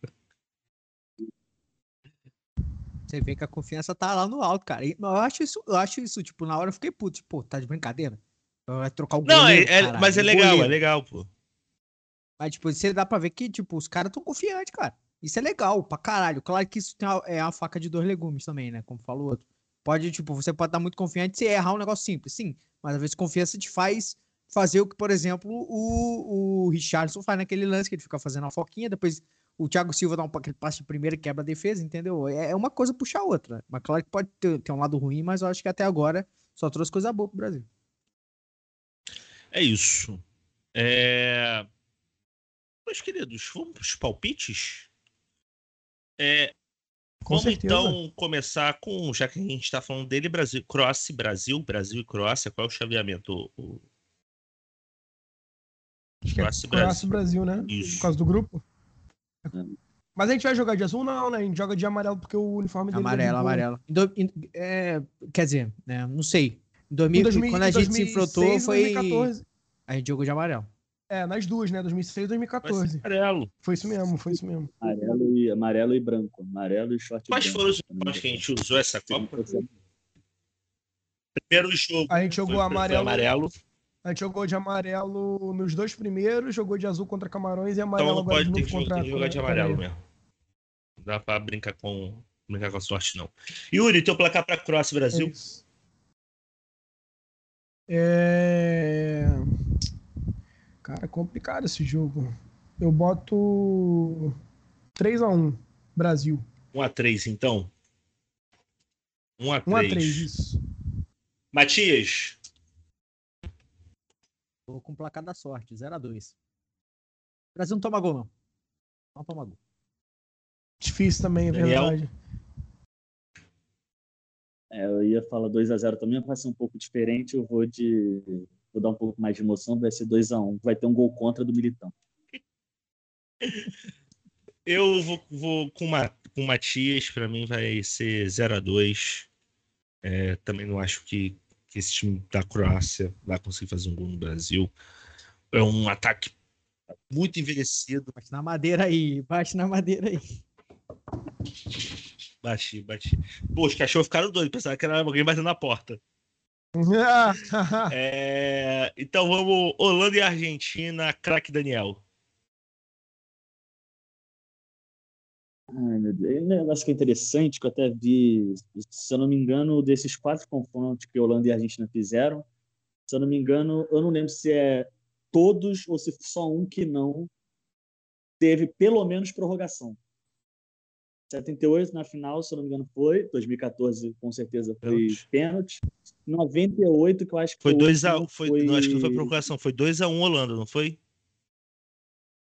Você vê que a confiança tá lá no alto, cara. E, eu acho isso, eu acho isso, tipo, na hora eu fiquei puto, tipo, pô, tá de brincadeira? Vai trocar o Não, é, goleiro, é- caralho, mas é legal, goleiro. é legal, pô. Mas, tipo, você dá pra ver que, tipo, os caras tão confiantes, cara. Isso é legal, pra caralho. Claro que isso tem a, é a faca de dois legumes também, né? Como falou o outro. Pode, tipo, você pode estar muito confiante se errar um negócio simples, sim. Mas às vezes confiança te faz fazer o que, por exemplo, o, o Richardson faz naquele lance que ele fica fazendo a foquinha, depois o Thiago Silva dá um aquele passe de primeira e quebra a defesa, entendeu? É é uma coisa puxar a outra. Mas claro que pode ter, ter um lado ruim, mas eu acho que até agora só trouxe coisa boa pro Brasil. É isso. É... Meus queridos, vamos para os palpites? É, Com vamos certeza. então começar com, já que a gente está falando dele, Brasil, Croácia e Brasil, Brasil e Croácia, qual é o chaveamento? O- Acho que é Croácia e Brasil, né? Isso. Por causa do grupo. Hum. Mas a gente vai jogar de azul? Não, né? A gente joga de amarelo porque o uniforme dele é Amarelo, boa. amarelo. Do- é, quer dizer, né, não sei. Em 2000, Em 2000 quando a gente se 2006 enfrentou, e foi. 2014. A gente jogou de amarelo. É, nas duas, né? 2006 e Vai 2014. ser amarelo. Foi isso mesmo, foi isso mesmo. Amarelo e, amarelo e branco. Amarelo e short Quais branco. foram os uniformes que a gente usou essa Copa? Primeiro jogo. A gente jogou foi- foi amarelo. amarelo. A gente jogou de amarelo nos dois primeiros, jogou de azul contra Camarões e amarelo Então agora pode de ter novo contra tem que jogar de amarelo mesmo. Não dá pra brincar com, brincar com a sorte, não. Yuri, teu placar pra e É Brasil? É... Cara, é complicado esse jogo. Eu boto 3x1 Brasil. 1x3, então. 1x3. 1x3, isso. Matias, Tô com o placar da sorte, 0x2. O Brasil não toma gol, não. Não toma gol. Difícil também, é Daniel? verdade. É, eu ia falar 2x0 também, vai ser um pouco diferente. Eu vou de. Vou dar um pouco mais de emoção, vai ser 2x1. Vai ter um gol contra do Militão. eu vou, vou com, Ma, com o Matias, pra mim vai ser 0x2. É, também não acho que, que esse time da Croácia vai conseguir fazer um gol no Brasil. É um ataque muito envelhecido. Bate na madeira aí, bate na madeira aí. Bati, bati. Pô, os cachorros ficaram doidos, pensaram que era alguém batendo na porta. É, então vamos, Holanda e Argentina, craque Daniel. Ai, meu Deus. Um negócio que é interessante, que eu até vi, se eu não me engano, desses quatro confrontos que Holanda e Argentina fizeram, se eu não me engano, eu não lembro se é todos ou se só um que não teve pelo menos prorrogação. 78 na final, se eu não me engano, foi. 2014, com certeza, foi pênalti. 98, que eu acho que Foi o 2 a último foi, não acho que não foi prorrogação, foi 2 a 1 Holanda, não foi?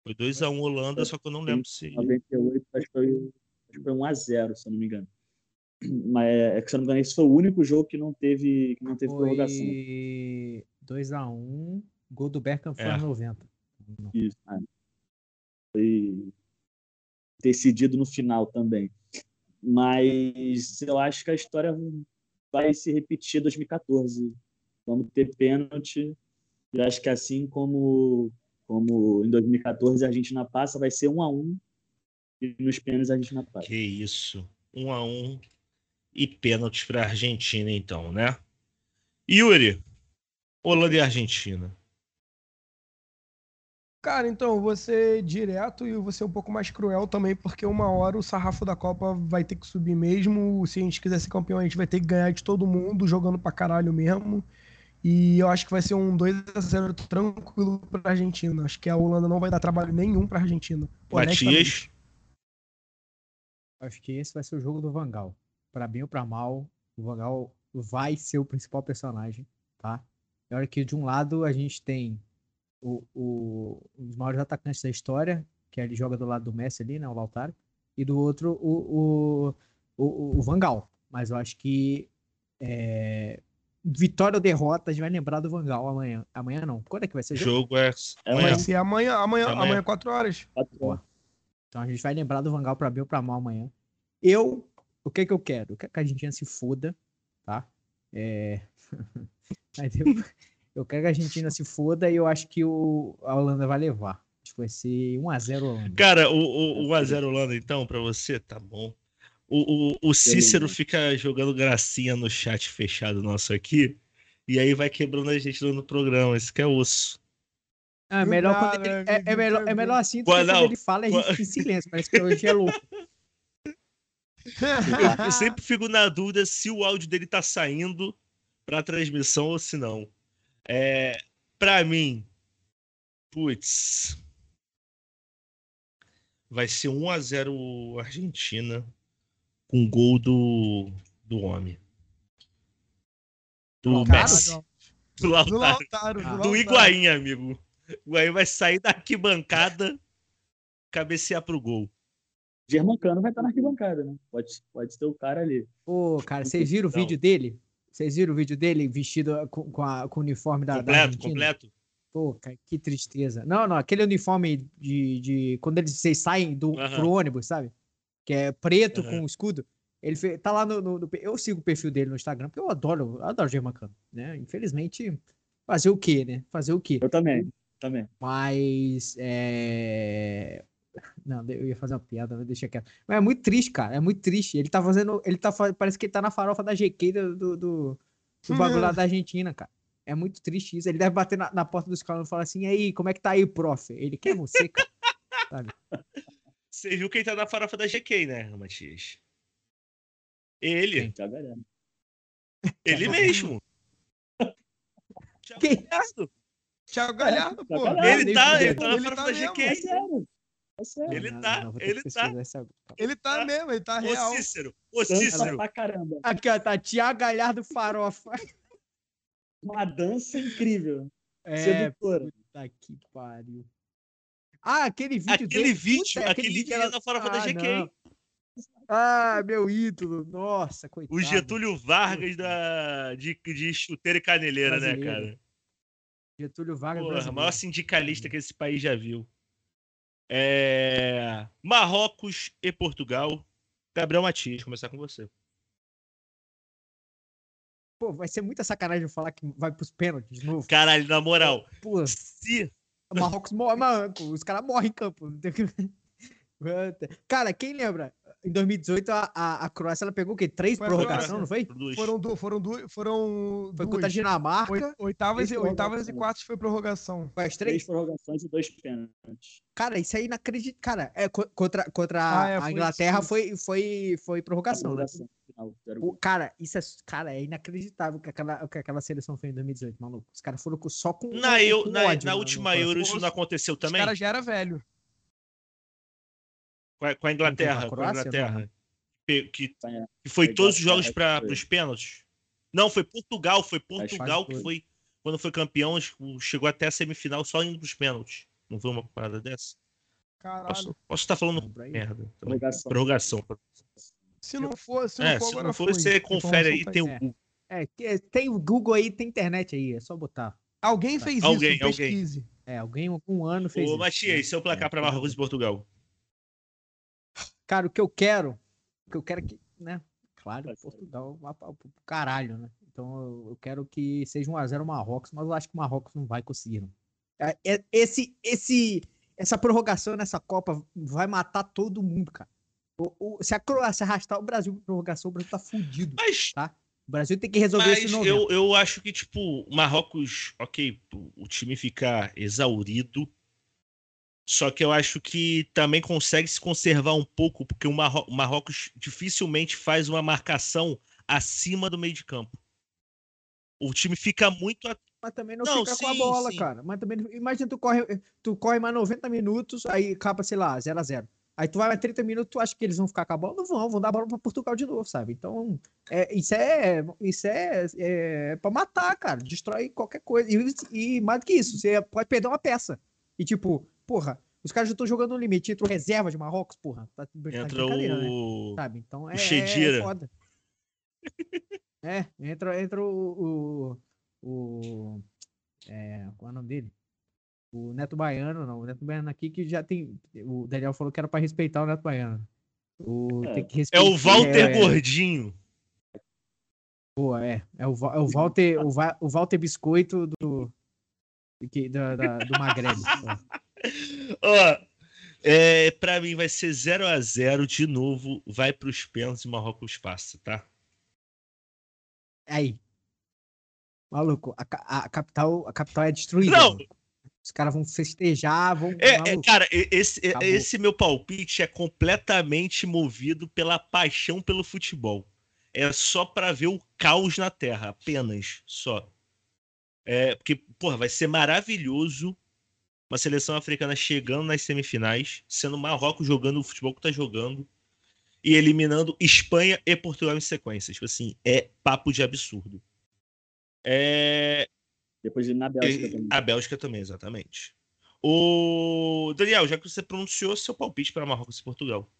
Foi 2 a 1 Holanda, só que eu não lembro se 98, acho que foi, acho que foi 1 a 0 se eu não me engano. Mas é que, se eu não me engano, esse foi o único jogo que não teve, que não teve prorrogação. Foi 2x1. Gol do Beckham foi É. aos 90. Isso. ah. Foi decidido no final também. Mas eu acho que a história vai se repetir em 2014. Vamos ter pênalti. Eu acho que assim como, como em 2014 a Argentina passa, vai ser um a um e nos pênaltis a Argentina passa. Que isso. Um a um e pênaltis para a Argentina, então, né? Yuri, Holanda e Argentina. Cara, então, eu vou ser direto e eu vou ser um pouco mais cruel também, porque uma hora o sarrafo da Copa vai ter que subir mesmo. Se a gente quiser ser campeão, a gente vai ter que ganhar de todo mundo, jogando pra caralho mesmo. E eu acho que vai ser um 2x0 tranquilo pra Argentina. Acho que a Holanda não vai dar trabalho nenhum pra Argentina. Matias. Acho que esse vai ser o jogo do Vangal. Pra bem ou pra mal, o Vangal vai ser o principal personagem, tá? E olha que de um lado a gente tem o, o- os maiores atacantes da história, que ele joga do lado do Messi ali, né? O Lautaro. E do outro, o, o, o, o Vangal. Mas eu acho que é, vitória ou derrota, a gente vai lembrar do Vangal amanhã. Amanhã não. Quando é que vai ser o o jogo? jogo é É amanhã. Vai ser amanhã, amanhã, Amanhã. amanhã, 4 horas. Então a gente vai lembrar do Vangal pra bem ou pra mal amanhã. Eu, o que que eu quero? Eu quero que a Argentina se foda, tá? É... Mas eu, eu quero que a Argentina se foda e eu acho que o, a Holanda vai levar. Acho que vai ser 1x0 Holanda. Cara, o, o, o 1x0 Holanda, então, pra você, tá bom. O, o, o Cícero fica jogando gracinha no chat fechado nosso aqui. E aí vai quebrando a gente no programa. Isso que é osso. Ah, é melhor quando ele, é, é melhor, é melhor assim do que Quando- ele fala e a gente fica em silêncio. Parece que hoje é louco. Eu sempre fico na dúvida se o áudio dele tá saindo pra transmissão ou se não. É, pra mim, putz, vai ser 1x0 Argentina com gol do, do homem. Do Caralho, Messi. ó. Do Do Lautaro. Lautaro. Ah. do Do Lautaro. Higuaín, amigo. O Higuaín vai sair da arquibancada, cabecear pro gol. Germancano vai estar na arquibancada, né? Pode, pode ser o cara ali. Pô, cara, vocês viram o Não. vídeo dele? Vocês viram o vídeo dele vestido com, com, a- com o uniforme da, da Completo, Argentina? completo. Pô, cara, que tristeza. Não, não, aquele uniforme de. de quando eles vocês saem do Aham. pro ônibus, sabe? Que é preto Aham. com escudo. Ele fe- tá lá no, no- no- Eu sigo o perfil dele no Instagram, porque eu adoro, eu adoro Germancano, né? Infelizmente, fazer o quê, né? Fazer o quê? Eu também, também. Mas. É... Não, eu ia fazer uma piada, mas deixa quieto. Mas é muito triste, cara. É muito triste. Ele tá fazendo. Ele tá Parece que ele tá na farofa da GQ do, do, do, do bagulho lá da Argentina, cara. É muito triste isso. Ele deve bater na, na porta dos caras e falar assim: aí, como é que tá aí, prof? Ele quer você, cara. Sabe? Você viu quem tá na farofa da GK, né, Matias? Ele, Quem? Galera. ele mesmo. Thiago Quem? Galhardo. Thiago Galhardo, pô. Ele tá, ele tá na Ele farofa tá da mesmo. É GK. sério. É sério. Ele Não, tá, não, que ele tá. Ele tá mesmo, ele tá real. Ô Cícero, ô Cícero, pra caramba. Aqui, ó, tá Tiago Galhardo Farofa. Uma dança incrível. É, Sedutora. puta que pariu. Ah, aquele vídeo aquele dele. vídeo, puta, aquele vídeo era- na farofa da Ah, GK. não. Ah, meu ídolo. Nossa, coitado. O Getúlio Vargas da, de, de chuteira e caneleira, né, Brasileiro. cara? Getúlio Vargas. Porra, brasileiro. maior sindicalista que esse país já viu. É... Marrocos e Portugal. Gabriel Matias, começar com você. Pô, vai ser muita sacanagem eu falar que vai pros pênaltis de novo. Caralho, na moral, Pô, se o Marrocos morre, mano, os caras morrem em campo. não tem o que- Cara, quem lembra? em 2018 a, a, a Croácia ela pegou o quê? Três prorrogação, Croácia. não foi? Duas. Foram, du foram, du foram Foi duas. contra a Dinamarca. Oi- Oitavas, e, oitavas e prorrogações. quartos foi prorrogação. Foi as Três três? prorrogações e dois pênaltis. Cara, isso é inacreditável. Cara, é, co- contra, contra a- Ah, é, a foi Inglaterra foi, foi, foi A prorrogação, né? Final, O- cara, isso é, cara, é inacreditável o que aquela, que aquela seleção fez em 2018, maluco. Os caras foram só com. Na, com- eu, com na, ódio na última no Euro isso não aconteceu Os também? caras já era velho. Com a, com a Inglaterra. Com a Com a Croácia, Inglaterra. Que, que, que foi todos os jogos para os pênaltis. Não, foi Portugal. Foi Portugal que foi. Quando foi campeão, chegou até a semifinal só indo pros pênaltis. Não foi uma parada dessa? Caralho. Posso, posso estar falando Lembra aí? merda. Prorrogação. Prorrogação. Se não for, se não É, for, se agora não for, foi. você confere aí, tem o É. Google. É, que- tem o Google aí, tem internet aí, é só botar. Alguém fez Alguém, isso, alguém. pesquise. É, alguém um ano fez Ô, isso. Matias, seu placar É, para Marrocos e Portugal. Cara, o que eu quero, o que eu quero é que, né? Claro. Portugal vá pra- pro caralho, né? Então eu, quero que seja 1x0 Marrocos, mas eu acho que o Marrocos não vai conseguir. Não. É, é- esse, esse, essa prorrogação nessa Copa vai matar todo mundo, cara. O- o- se a Croácia arrastar o Brasil pra prorrogação, o Brasil tá fudido. Mas, O Brasil tem que resolver mas isso em novembro. eu, eu acho que, tipo, o Marrocos, ok, o time fica exaurido. Só que eu acho que também consegue se conservar um pouco, porque o, Marro- o Marrocos dificilmente faz uma marcação acima do meio de campo. O time fica muito. Mas também não, Não, fica com a sim, bola, sim. cara. Mas também, imagina, tu corre, tu corre mais 90 minutos, aí acaba, sei lá, 0 a 0 Aí tu vai mais 30 minutos, tu acha que eles vão ficar com a bola? Não vão, vão dar a bola pra Portugal de novo, sabe? Então, é, isso é isso é, é pra matar, cara. Destrói qualquer coisa. E, e mais do que isso, você pode perder uma peça. E tipo, porra, os caras já estão jogando no limite. Entra o reserva de Marrocos, porra. Tá, Entra né? o. Sabe? Então é, é Chedira. foda. É, entra, entra o. o, o é, qual é o nome dele? O Neto Baiano, não. O Neto Baiano aqui que já tem. O Daniel falou que era pra respeitar o Neto Baiano. O, É. É o Walter é, Gordinho. Boa, é. É o, é o Walter, o, Va- o Walter Biscoito do. que- da, da- do Magreb. Ó, é, pra mim vai ser 0 a 0 de novo. Vai pros pênaltis e Marrocos passa, tá? Aí. Maluco, a, ca- a capital, a capital é destruída. Não! maluco. Os caras vão festejar, vão. É, é, cara, esse, Acabou. esse meu palpite é completamente movido pela paixão pelo futebol. É só pra ver o caos na Terra, apenas, só. É, porque, porra, vai ser maravilhoso uma seleção africana chegando nas semifinais, sendo Marrocos jogando o futebol que tá jogando e eliminando Espanha e Portugal em sequência. Tipo assim, é papo de absurdo. É, Depois de na Bélgica e- também. A Bélgica também, exatamente. O Daniel, já que você pronunciou seu palpite para Marrocos e Portugal.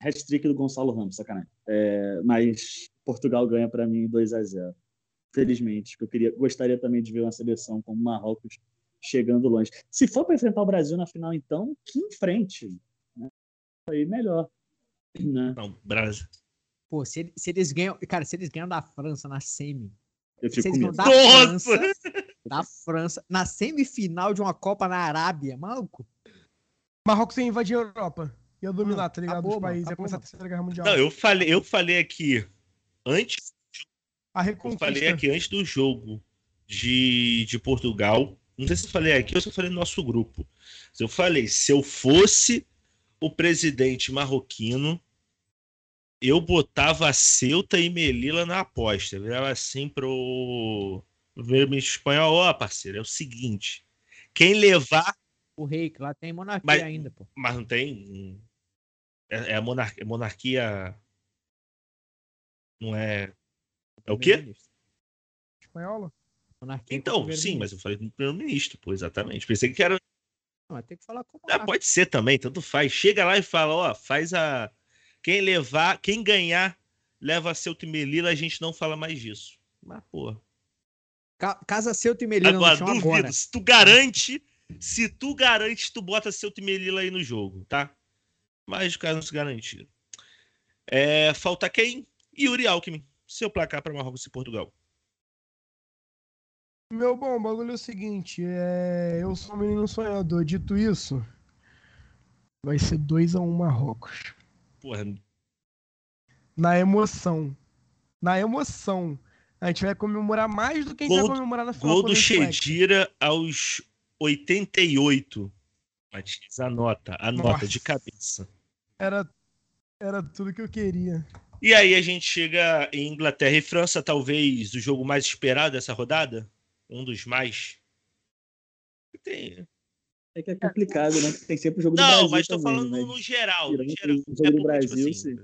Hat-trick do Gonçalo Ramos, sacanagem. É, mas Portugal ganha para mim 2 a 0 Felizmente, porque eu queria, gostaria também de ver uma seleção como Marrocos chegando longe. Se for para enfrentar o Brasil na final, então, que em frente. Né? Aí melhor. Né? Não, Brasil. Pô, se, se eles ganham. Cara, se eles ganham da França na semi. Eu Se eles ganham da! França. Da França. Na semifinal de uma Copa na Arábia, maluco. Marrocos ia invadir a Europa. Ia dominar, Mano, tá ligado? acabou, Os países. mano, ia começar a acabou, Terceira Guerra Mundial. Não, eu falei, eu falei aqui antes, A eu falei aqui antes do jogo de, de Portugal. Não sei se eu falei aqui ou se eu falei no nosso grupo. Eu falei, se eu fosse o presidente marroquino, eu botava Ceuta e Melilla na aposta. Eu virava assim pro primeiro-ministro espanhol, ó, parceiro, é o seguinte, quem levar O rei, que lá tem monarquia Mas- ainda, pô. Mas não tem. É, é a monar- é monarquia. Não é. É o quê? Espanhola? Monarquia Então, sim, primeiro-ministro. mas eu falei do primeiro-ministro, pô, exatamente. Pensei que era. Não, tem que falar com o Ah, pode ser também, tanto faz. Chega lá e fala, ó, faz a. Quem levar, quem ganhar, leva a Ceuta e Melilla, a gente não fala mais disso. Mas, porra. Ca- Casa Ceuta e Melilla Agora, no chão duvido. agora. Se tu garante, se tu garante, tu bota Ceuta e Melilla aí no jogo, tá? Mas os caras não se garantiram. É, falta quem? Yuri Alckmin. Seu placar para Marrocos e Portugal. Meu bom, o bagulho é o seguinte, é... eu sou um menino sonhador. Dito isso, Vai ser 2x1 Marrocos. Porra, Na emoção. Na emoção. A gente vai comemorar mais do que a gente Gol- vai comemorar na final. gol do a Suécia. Chedira aos 88. Matias, anota, anota Nossa. de cabeça. Era, era tudo que eu queria. E aí a gente chega em Inglaterra e França, talvez o jogo mais esperado dessa rodada? Um dos mais. Tem- É que é complicado, né? Tem sempre o jogo do Não, Brasil. mas tô também, falando mas no geral. No geral. o jogo É do Brasil, tipo assim,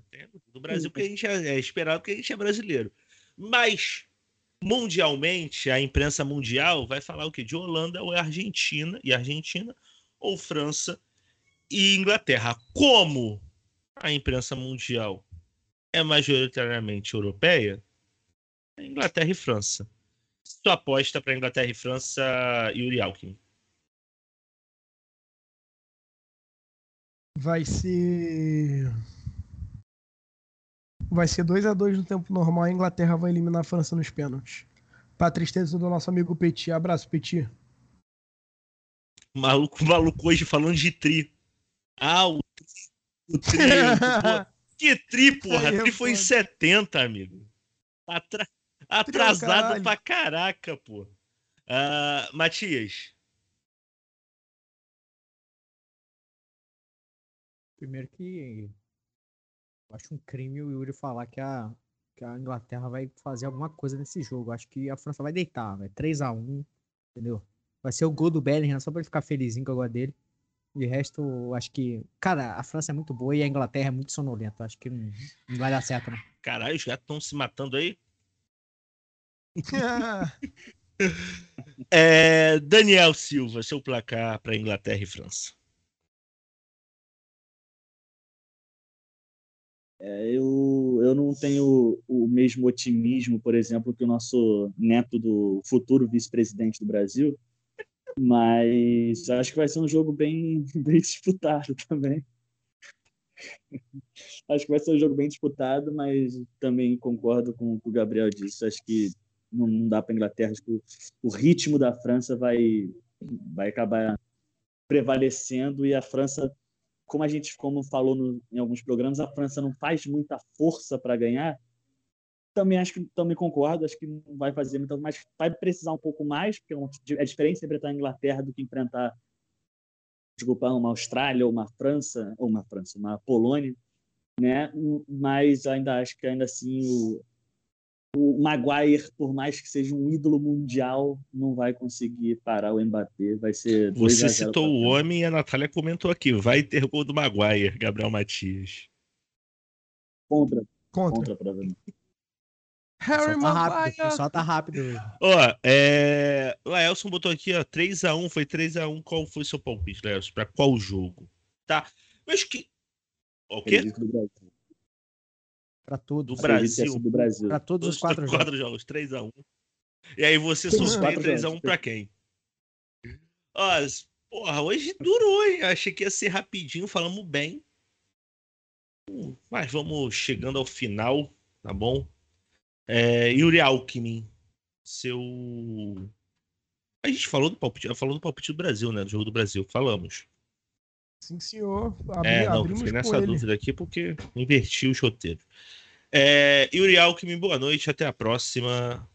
do Brasil Sim, porque a gente é, é esperado porque a gente é brasileiro. Mas mundialmente, a imprensa mundial vai falar o quê? De Holanda ou é Argentina, e Argentina, ou França e Inglaterra. Como a imprensa mundial é majoritariamente europeia, é Inglaterra e França. Sua aposta para Inglaterra e França, Yuri Alckmin. Vai ser. Vai ser 2x2 no tempo normal. A Inglaterra vai eliminar a França nos pênaltis. Pra tristeza do nosso amigo Petit. Abraço, Petit. Maluco, maluco hoje falando de tri. Ah, o tri. O tri. que tri, porra? É tri foi em foda. 70, amigo. Atra- Atrasado caralho. pra caraca, pô. Ah, Matias. Primeiro que eu acho um crime o Yuri falar que a, que a Inglaterra vai fazer alguma coisa nesse jogo. Eu Acho que a França vai deitar, vai 3x1, entendeu? Vai ser o gol do Bellingham só pra ele ficar felizinho com a gol dele. De resto, eu acho que. Cara, a França é muito boa e a Inglaterra é muito sonolenta. Eu Acho que não, não vai dar certo, não. Caralho, os gatos estão se matando aí. É, Daniel Silva, seu placar para Inglaterra e França. É, eu, eu não tenho o mesmo otimismo, por exemplo, que o nosso neto do futuro vice-presidente do Brasil, mas acho que vai ser um jogo bem, bem disputado também. Acho que vai ser um jogo bem disputado, mas também concordo com o que o Gabriel disse. Acho que não, não dá para a Inglaterra. Acho que o, o ritmo da França vai, vai acabar prevalecendo e a França como a gente como falou no, em alguns programas, a França não faz muita força para ganhar. Também acho que também concordo, acho que não vai fazer muita, mas vai precisar um pouco mais, porque é diferente enfrentar a Inglaterra do que enfrentar desculpa, uma Austrália ou uma França, ou uma França, uma Polônia, né? Mas ainda acho que ainda assim o, o Maguire, por mais que seja um ídolo mundial, não vai conseguir parar o Mbappé. Vai ser 2 Você a 0 citou o homem e a Natália comentou aqui. Vai ter gol do Maguire, Gabriel Matias. contra, Contra. contra provavelmente. Harry Só tá rápido, Maguire. só tá rápido. Ó, é... o Laelson botou aqui, ó, 3x1, foi 3x1. Qual foi seu palpite, Laelson? Pra qual jogo? Tá. Mas que. O quê? Do Do todos. É Brasil. do Brasil. Pra todos os quatro jogos. jogos, 3x1. E aí você quatro 3x1 jogos. pra quem? Ó, porra, hoje durou, hein? Achei que ia ser rapidinho, falamos bem. Mas vamos chegando ao final, tá bom? É, Yuri Alckmin, seu. A gente falou do palpite, falou do palpite do Brasil, né? Do jogo do Brasil, falamos. Sim, senhor. Abri, É, não, fiquei nessa dúvida aqui porque inverti os roteiros. É, Yuri Alckmin, boa noite, até a próxima.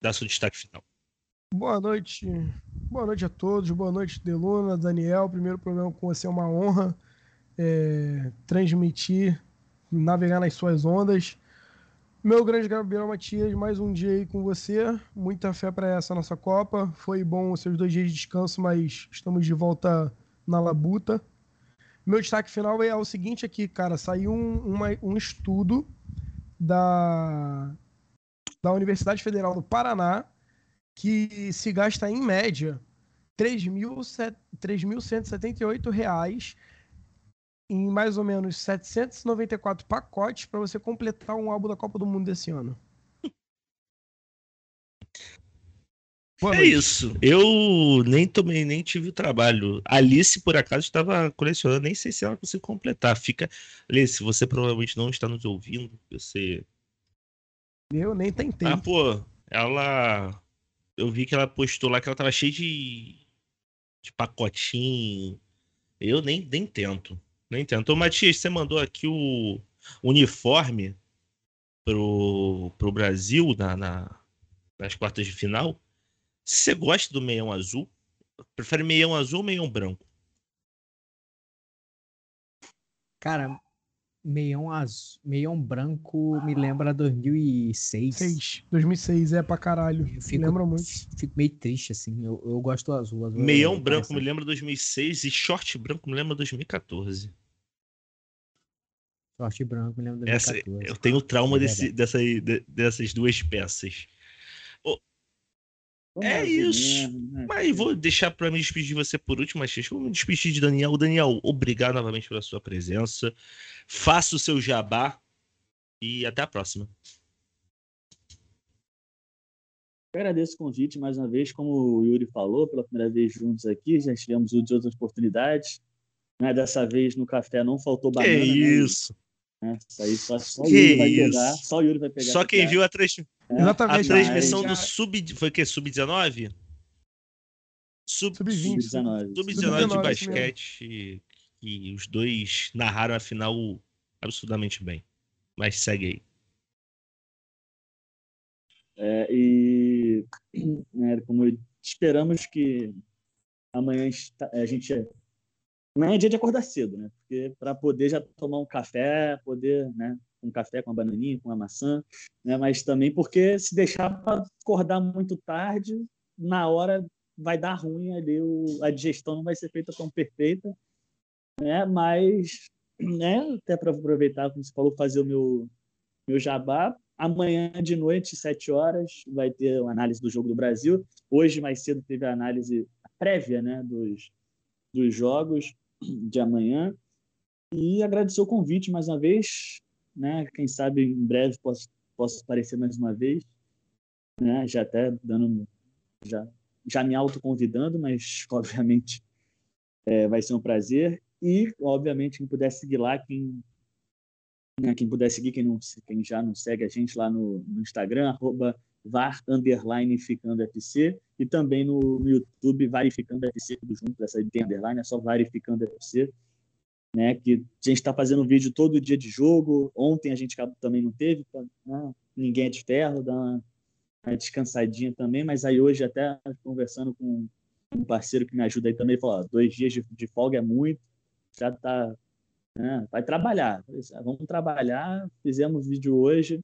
Dá seu destaque final. Boa noite. Boa noite a todos. Boa noite, Deluna, Daniel. Primeiro programa com você é uma honra é, transmitir, navegar nas suas ondas. Meu grande Gabriel Matias, mais um dia aí com você. Muita fé para essa nossa Copa. Foi bom os seus dois dias de descanso, mas estamos de volta na labuta. Meu destaque final é o seguinte aqui, cara. Saiu um, uma- um estudo da, da Universidade Federal do Paraná que se gasta em média R$ 3.178 3.178 reais em mais ou menos 794 pacotes para você completar um álbum da Copa do Mundo desse ano. Boa É noite. isso. Eu nem tomei, nem tive o trabalho. Alice, por acaso, estava colecionando, nem sei se ela conseguiu completar. Fica. Alice, você provavelmente não está nos ouvindo. Você. Eu nem tentei. Ah, pô, ela. Eu vi que ela postou lá que ela tava cheia de. de pacotinho. Eu nem, nem tento. Nem tento. Ô, Matias, você mandou aqui o uniforme pro, pro Brasil na, na, nas quartas de final. Você gosta do meião azul? Prefere meião azul ou meião branco? Cara, meião azul, meião branco me lembra 2006. 6. 2006 é pra caralho. Eu fico, Lembra muito. Fico meio triste, assim. Eu, eu gosto do azul. azul é Meião branco me lembra 2006 e short branco me lembra 2014. Short branco me lembra Essa, 2014. eu tenho trauma É desse, dessa, de- dessas duas peças. Vamos É isso. mesmo, né? Mas vou deixar para me despedir de você por último, Matias. Vou me despedir de Daniel. Daniel, obrigado novamente pela sua presença. Faça o seu jabá e até a próxima. Eu agradeço o convite mais uma vez, como o Yuri falou, pela primeira vez juntos aqui, já tivemos outras oportunidades. Né? Dessa vez no café não faltou banana. né? isso. Né? Isso aí só, só o Yuri vai isso. pegar. Só o Yuri vai pegar. Só essa quem viu a, trans- É, a transmissão já- do Sub. Foi o quê? Sub-19? Sub, Sub-20. Sub-19. Sub-19 de Sub-19, isso basquete. E os dois narraram a final absurdamente bem. Mas segue aí. É, e né, como eu- esperamos que amanhã está- a gente. Amanhã é dia de acordar cedo, né? Porque para poder já tomar um café, poder, né? Um café com uma bananinha, com uma maçã, né? Mas também porque se deixar para acordar muito tarde, na hora vai dar ruim ali, o, a digestão não vai ser feita tão perfeita, né? Mas, né? Até para aproveitar, como você falou, fazer o meu meu jabá. Amanhã de noite, sete horas, vai ter uma análise do jogo do Brasil. Hoje, mais cedo, teve a análise prévia né, dos, dos jogos de amanhã. E agradecer o convite mais uma vez. Né? Quem sabe em breve posso, posso aparecer mais uma vez. Né? Já até dando. Já, já me autoconvidando, mas obviamente é, vai ser um prazer. E, obviamente, quem puder seguir lá, quem né, quem puder seguir, quem, não, quem já não segue a gente lá no, no Instagram, arroba var underline ficando FC, e também no, no YouTube, varificando FC, tudo junto, essa tem underline, é só varificando FC, né, que a gente está fazendo vídeo todo dia de jogo, ontem a gente também não teve, tá, né, ninguém é de ferro, dá uma, uma descansadinha também, mas aí hoje até conversando com um parceiro que me ajuda aí também, ele falou, dois dias de, de folga é muito, já tá né? vai trabalhar. Vamos trabalhar. Fizemos vídeo hoje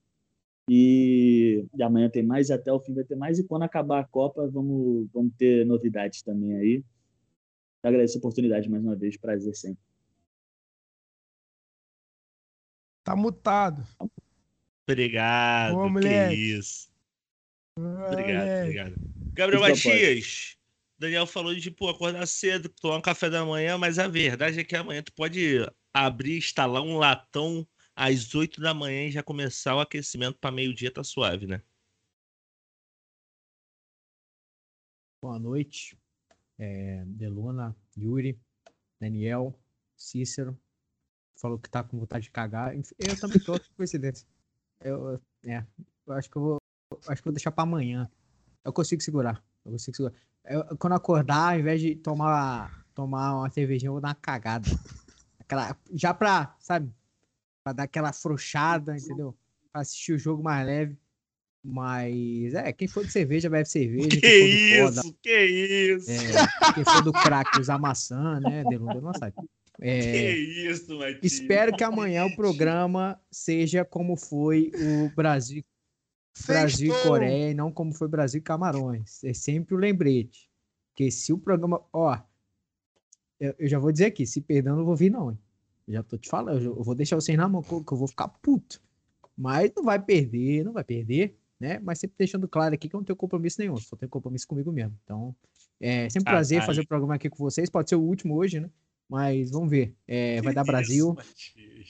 e, e amanhã tem mais, até o fim vai ter mais. E quando acabar a Copa, vamos, vamos ter novidades também aí. Agradeço a oportunidade mais uma vez, prazer sempre. Tá mutado. Obrigado. Boa, que isso. Obrigado, Moleque. obrigado. Gabriel vontade. Matias, Daniel falou de pô, acordar cedo, tomar um café da manhã, mas a verdade é que amanhã tu pode abrir, instalar um latão às 8 da manhã e já começar o aquecimento para meio-dia, tá suave, né? Boa noite. É, Deluna, Yuri, Daniel, Cícero. Falou que tá com vontade de cagar. Eu também tô, coincidência. Eu, é, eu acho que eu vou. Acho que vou deixar pra amanhã. Eu consigo segurar. Eu consigo segurar. Eu- quando acordar, ao invés de tomar, tomar uma cervejinha, eu vou dar uma cagada. Aquela, já pra, sabe? Pra dar aquela afrouxada, entendeu? Pra assistir o jogo mais leve. Mas, é, quem for de cerveja, bebe cerveja. Que quem for do foda, isso, que isso. é, quem for do crack usar maçã, né? Delon, Delon sabe. É, Que isso, Matias. espero que amanhã o programa seja como foi o Brasil, Brasil e. Coreia e não como foi Brasil e Camarões. É sempre o lembrete. Porque se o programa. Ó, eu, eu já vou dizer aqui: se perder, eu não vou vir, não. Hein? Já tô te falando, eu vou deixar vocês na mão, que eu vou ficar puto. Mas não vai perder, não vai perder, né? Mas sempre deixando claro aqui que eu não tenho compromisso nenhum, só tenho compromisso comigo mesmo. Então, é sempre um Ah, prazer tá. fazer o programa aqui com vocês. Pode ser o último hoje, né? Mas vamos ver. É, vai dar Brasil.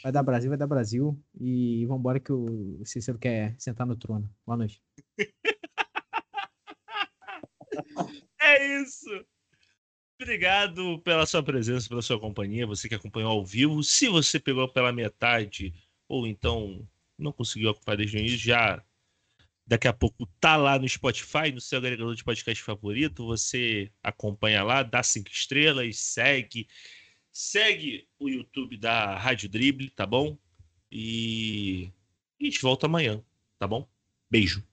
Vai dar Brasil, vai dar Brasil. E vambora que o Cícero quer sentar no trono. Boa noite. É isso. Obrigado pela sua presença, pela sua companhia, você que acompanhou ao vivo. Se você pegou pela metade ou então não conseguiu acompanhar desde o início, já daqui a pouco tá lá no Spotify, no seu agregador de podcast favorito. Você acompanha lá, dá cinco estrelas, segue, Segue o YouTube da Rádio Drible, tá bom? E a gente volta amanhã, tá bom? Beijo.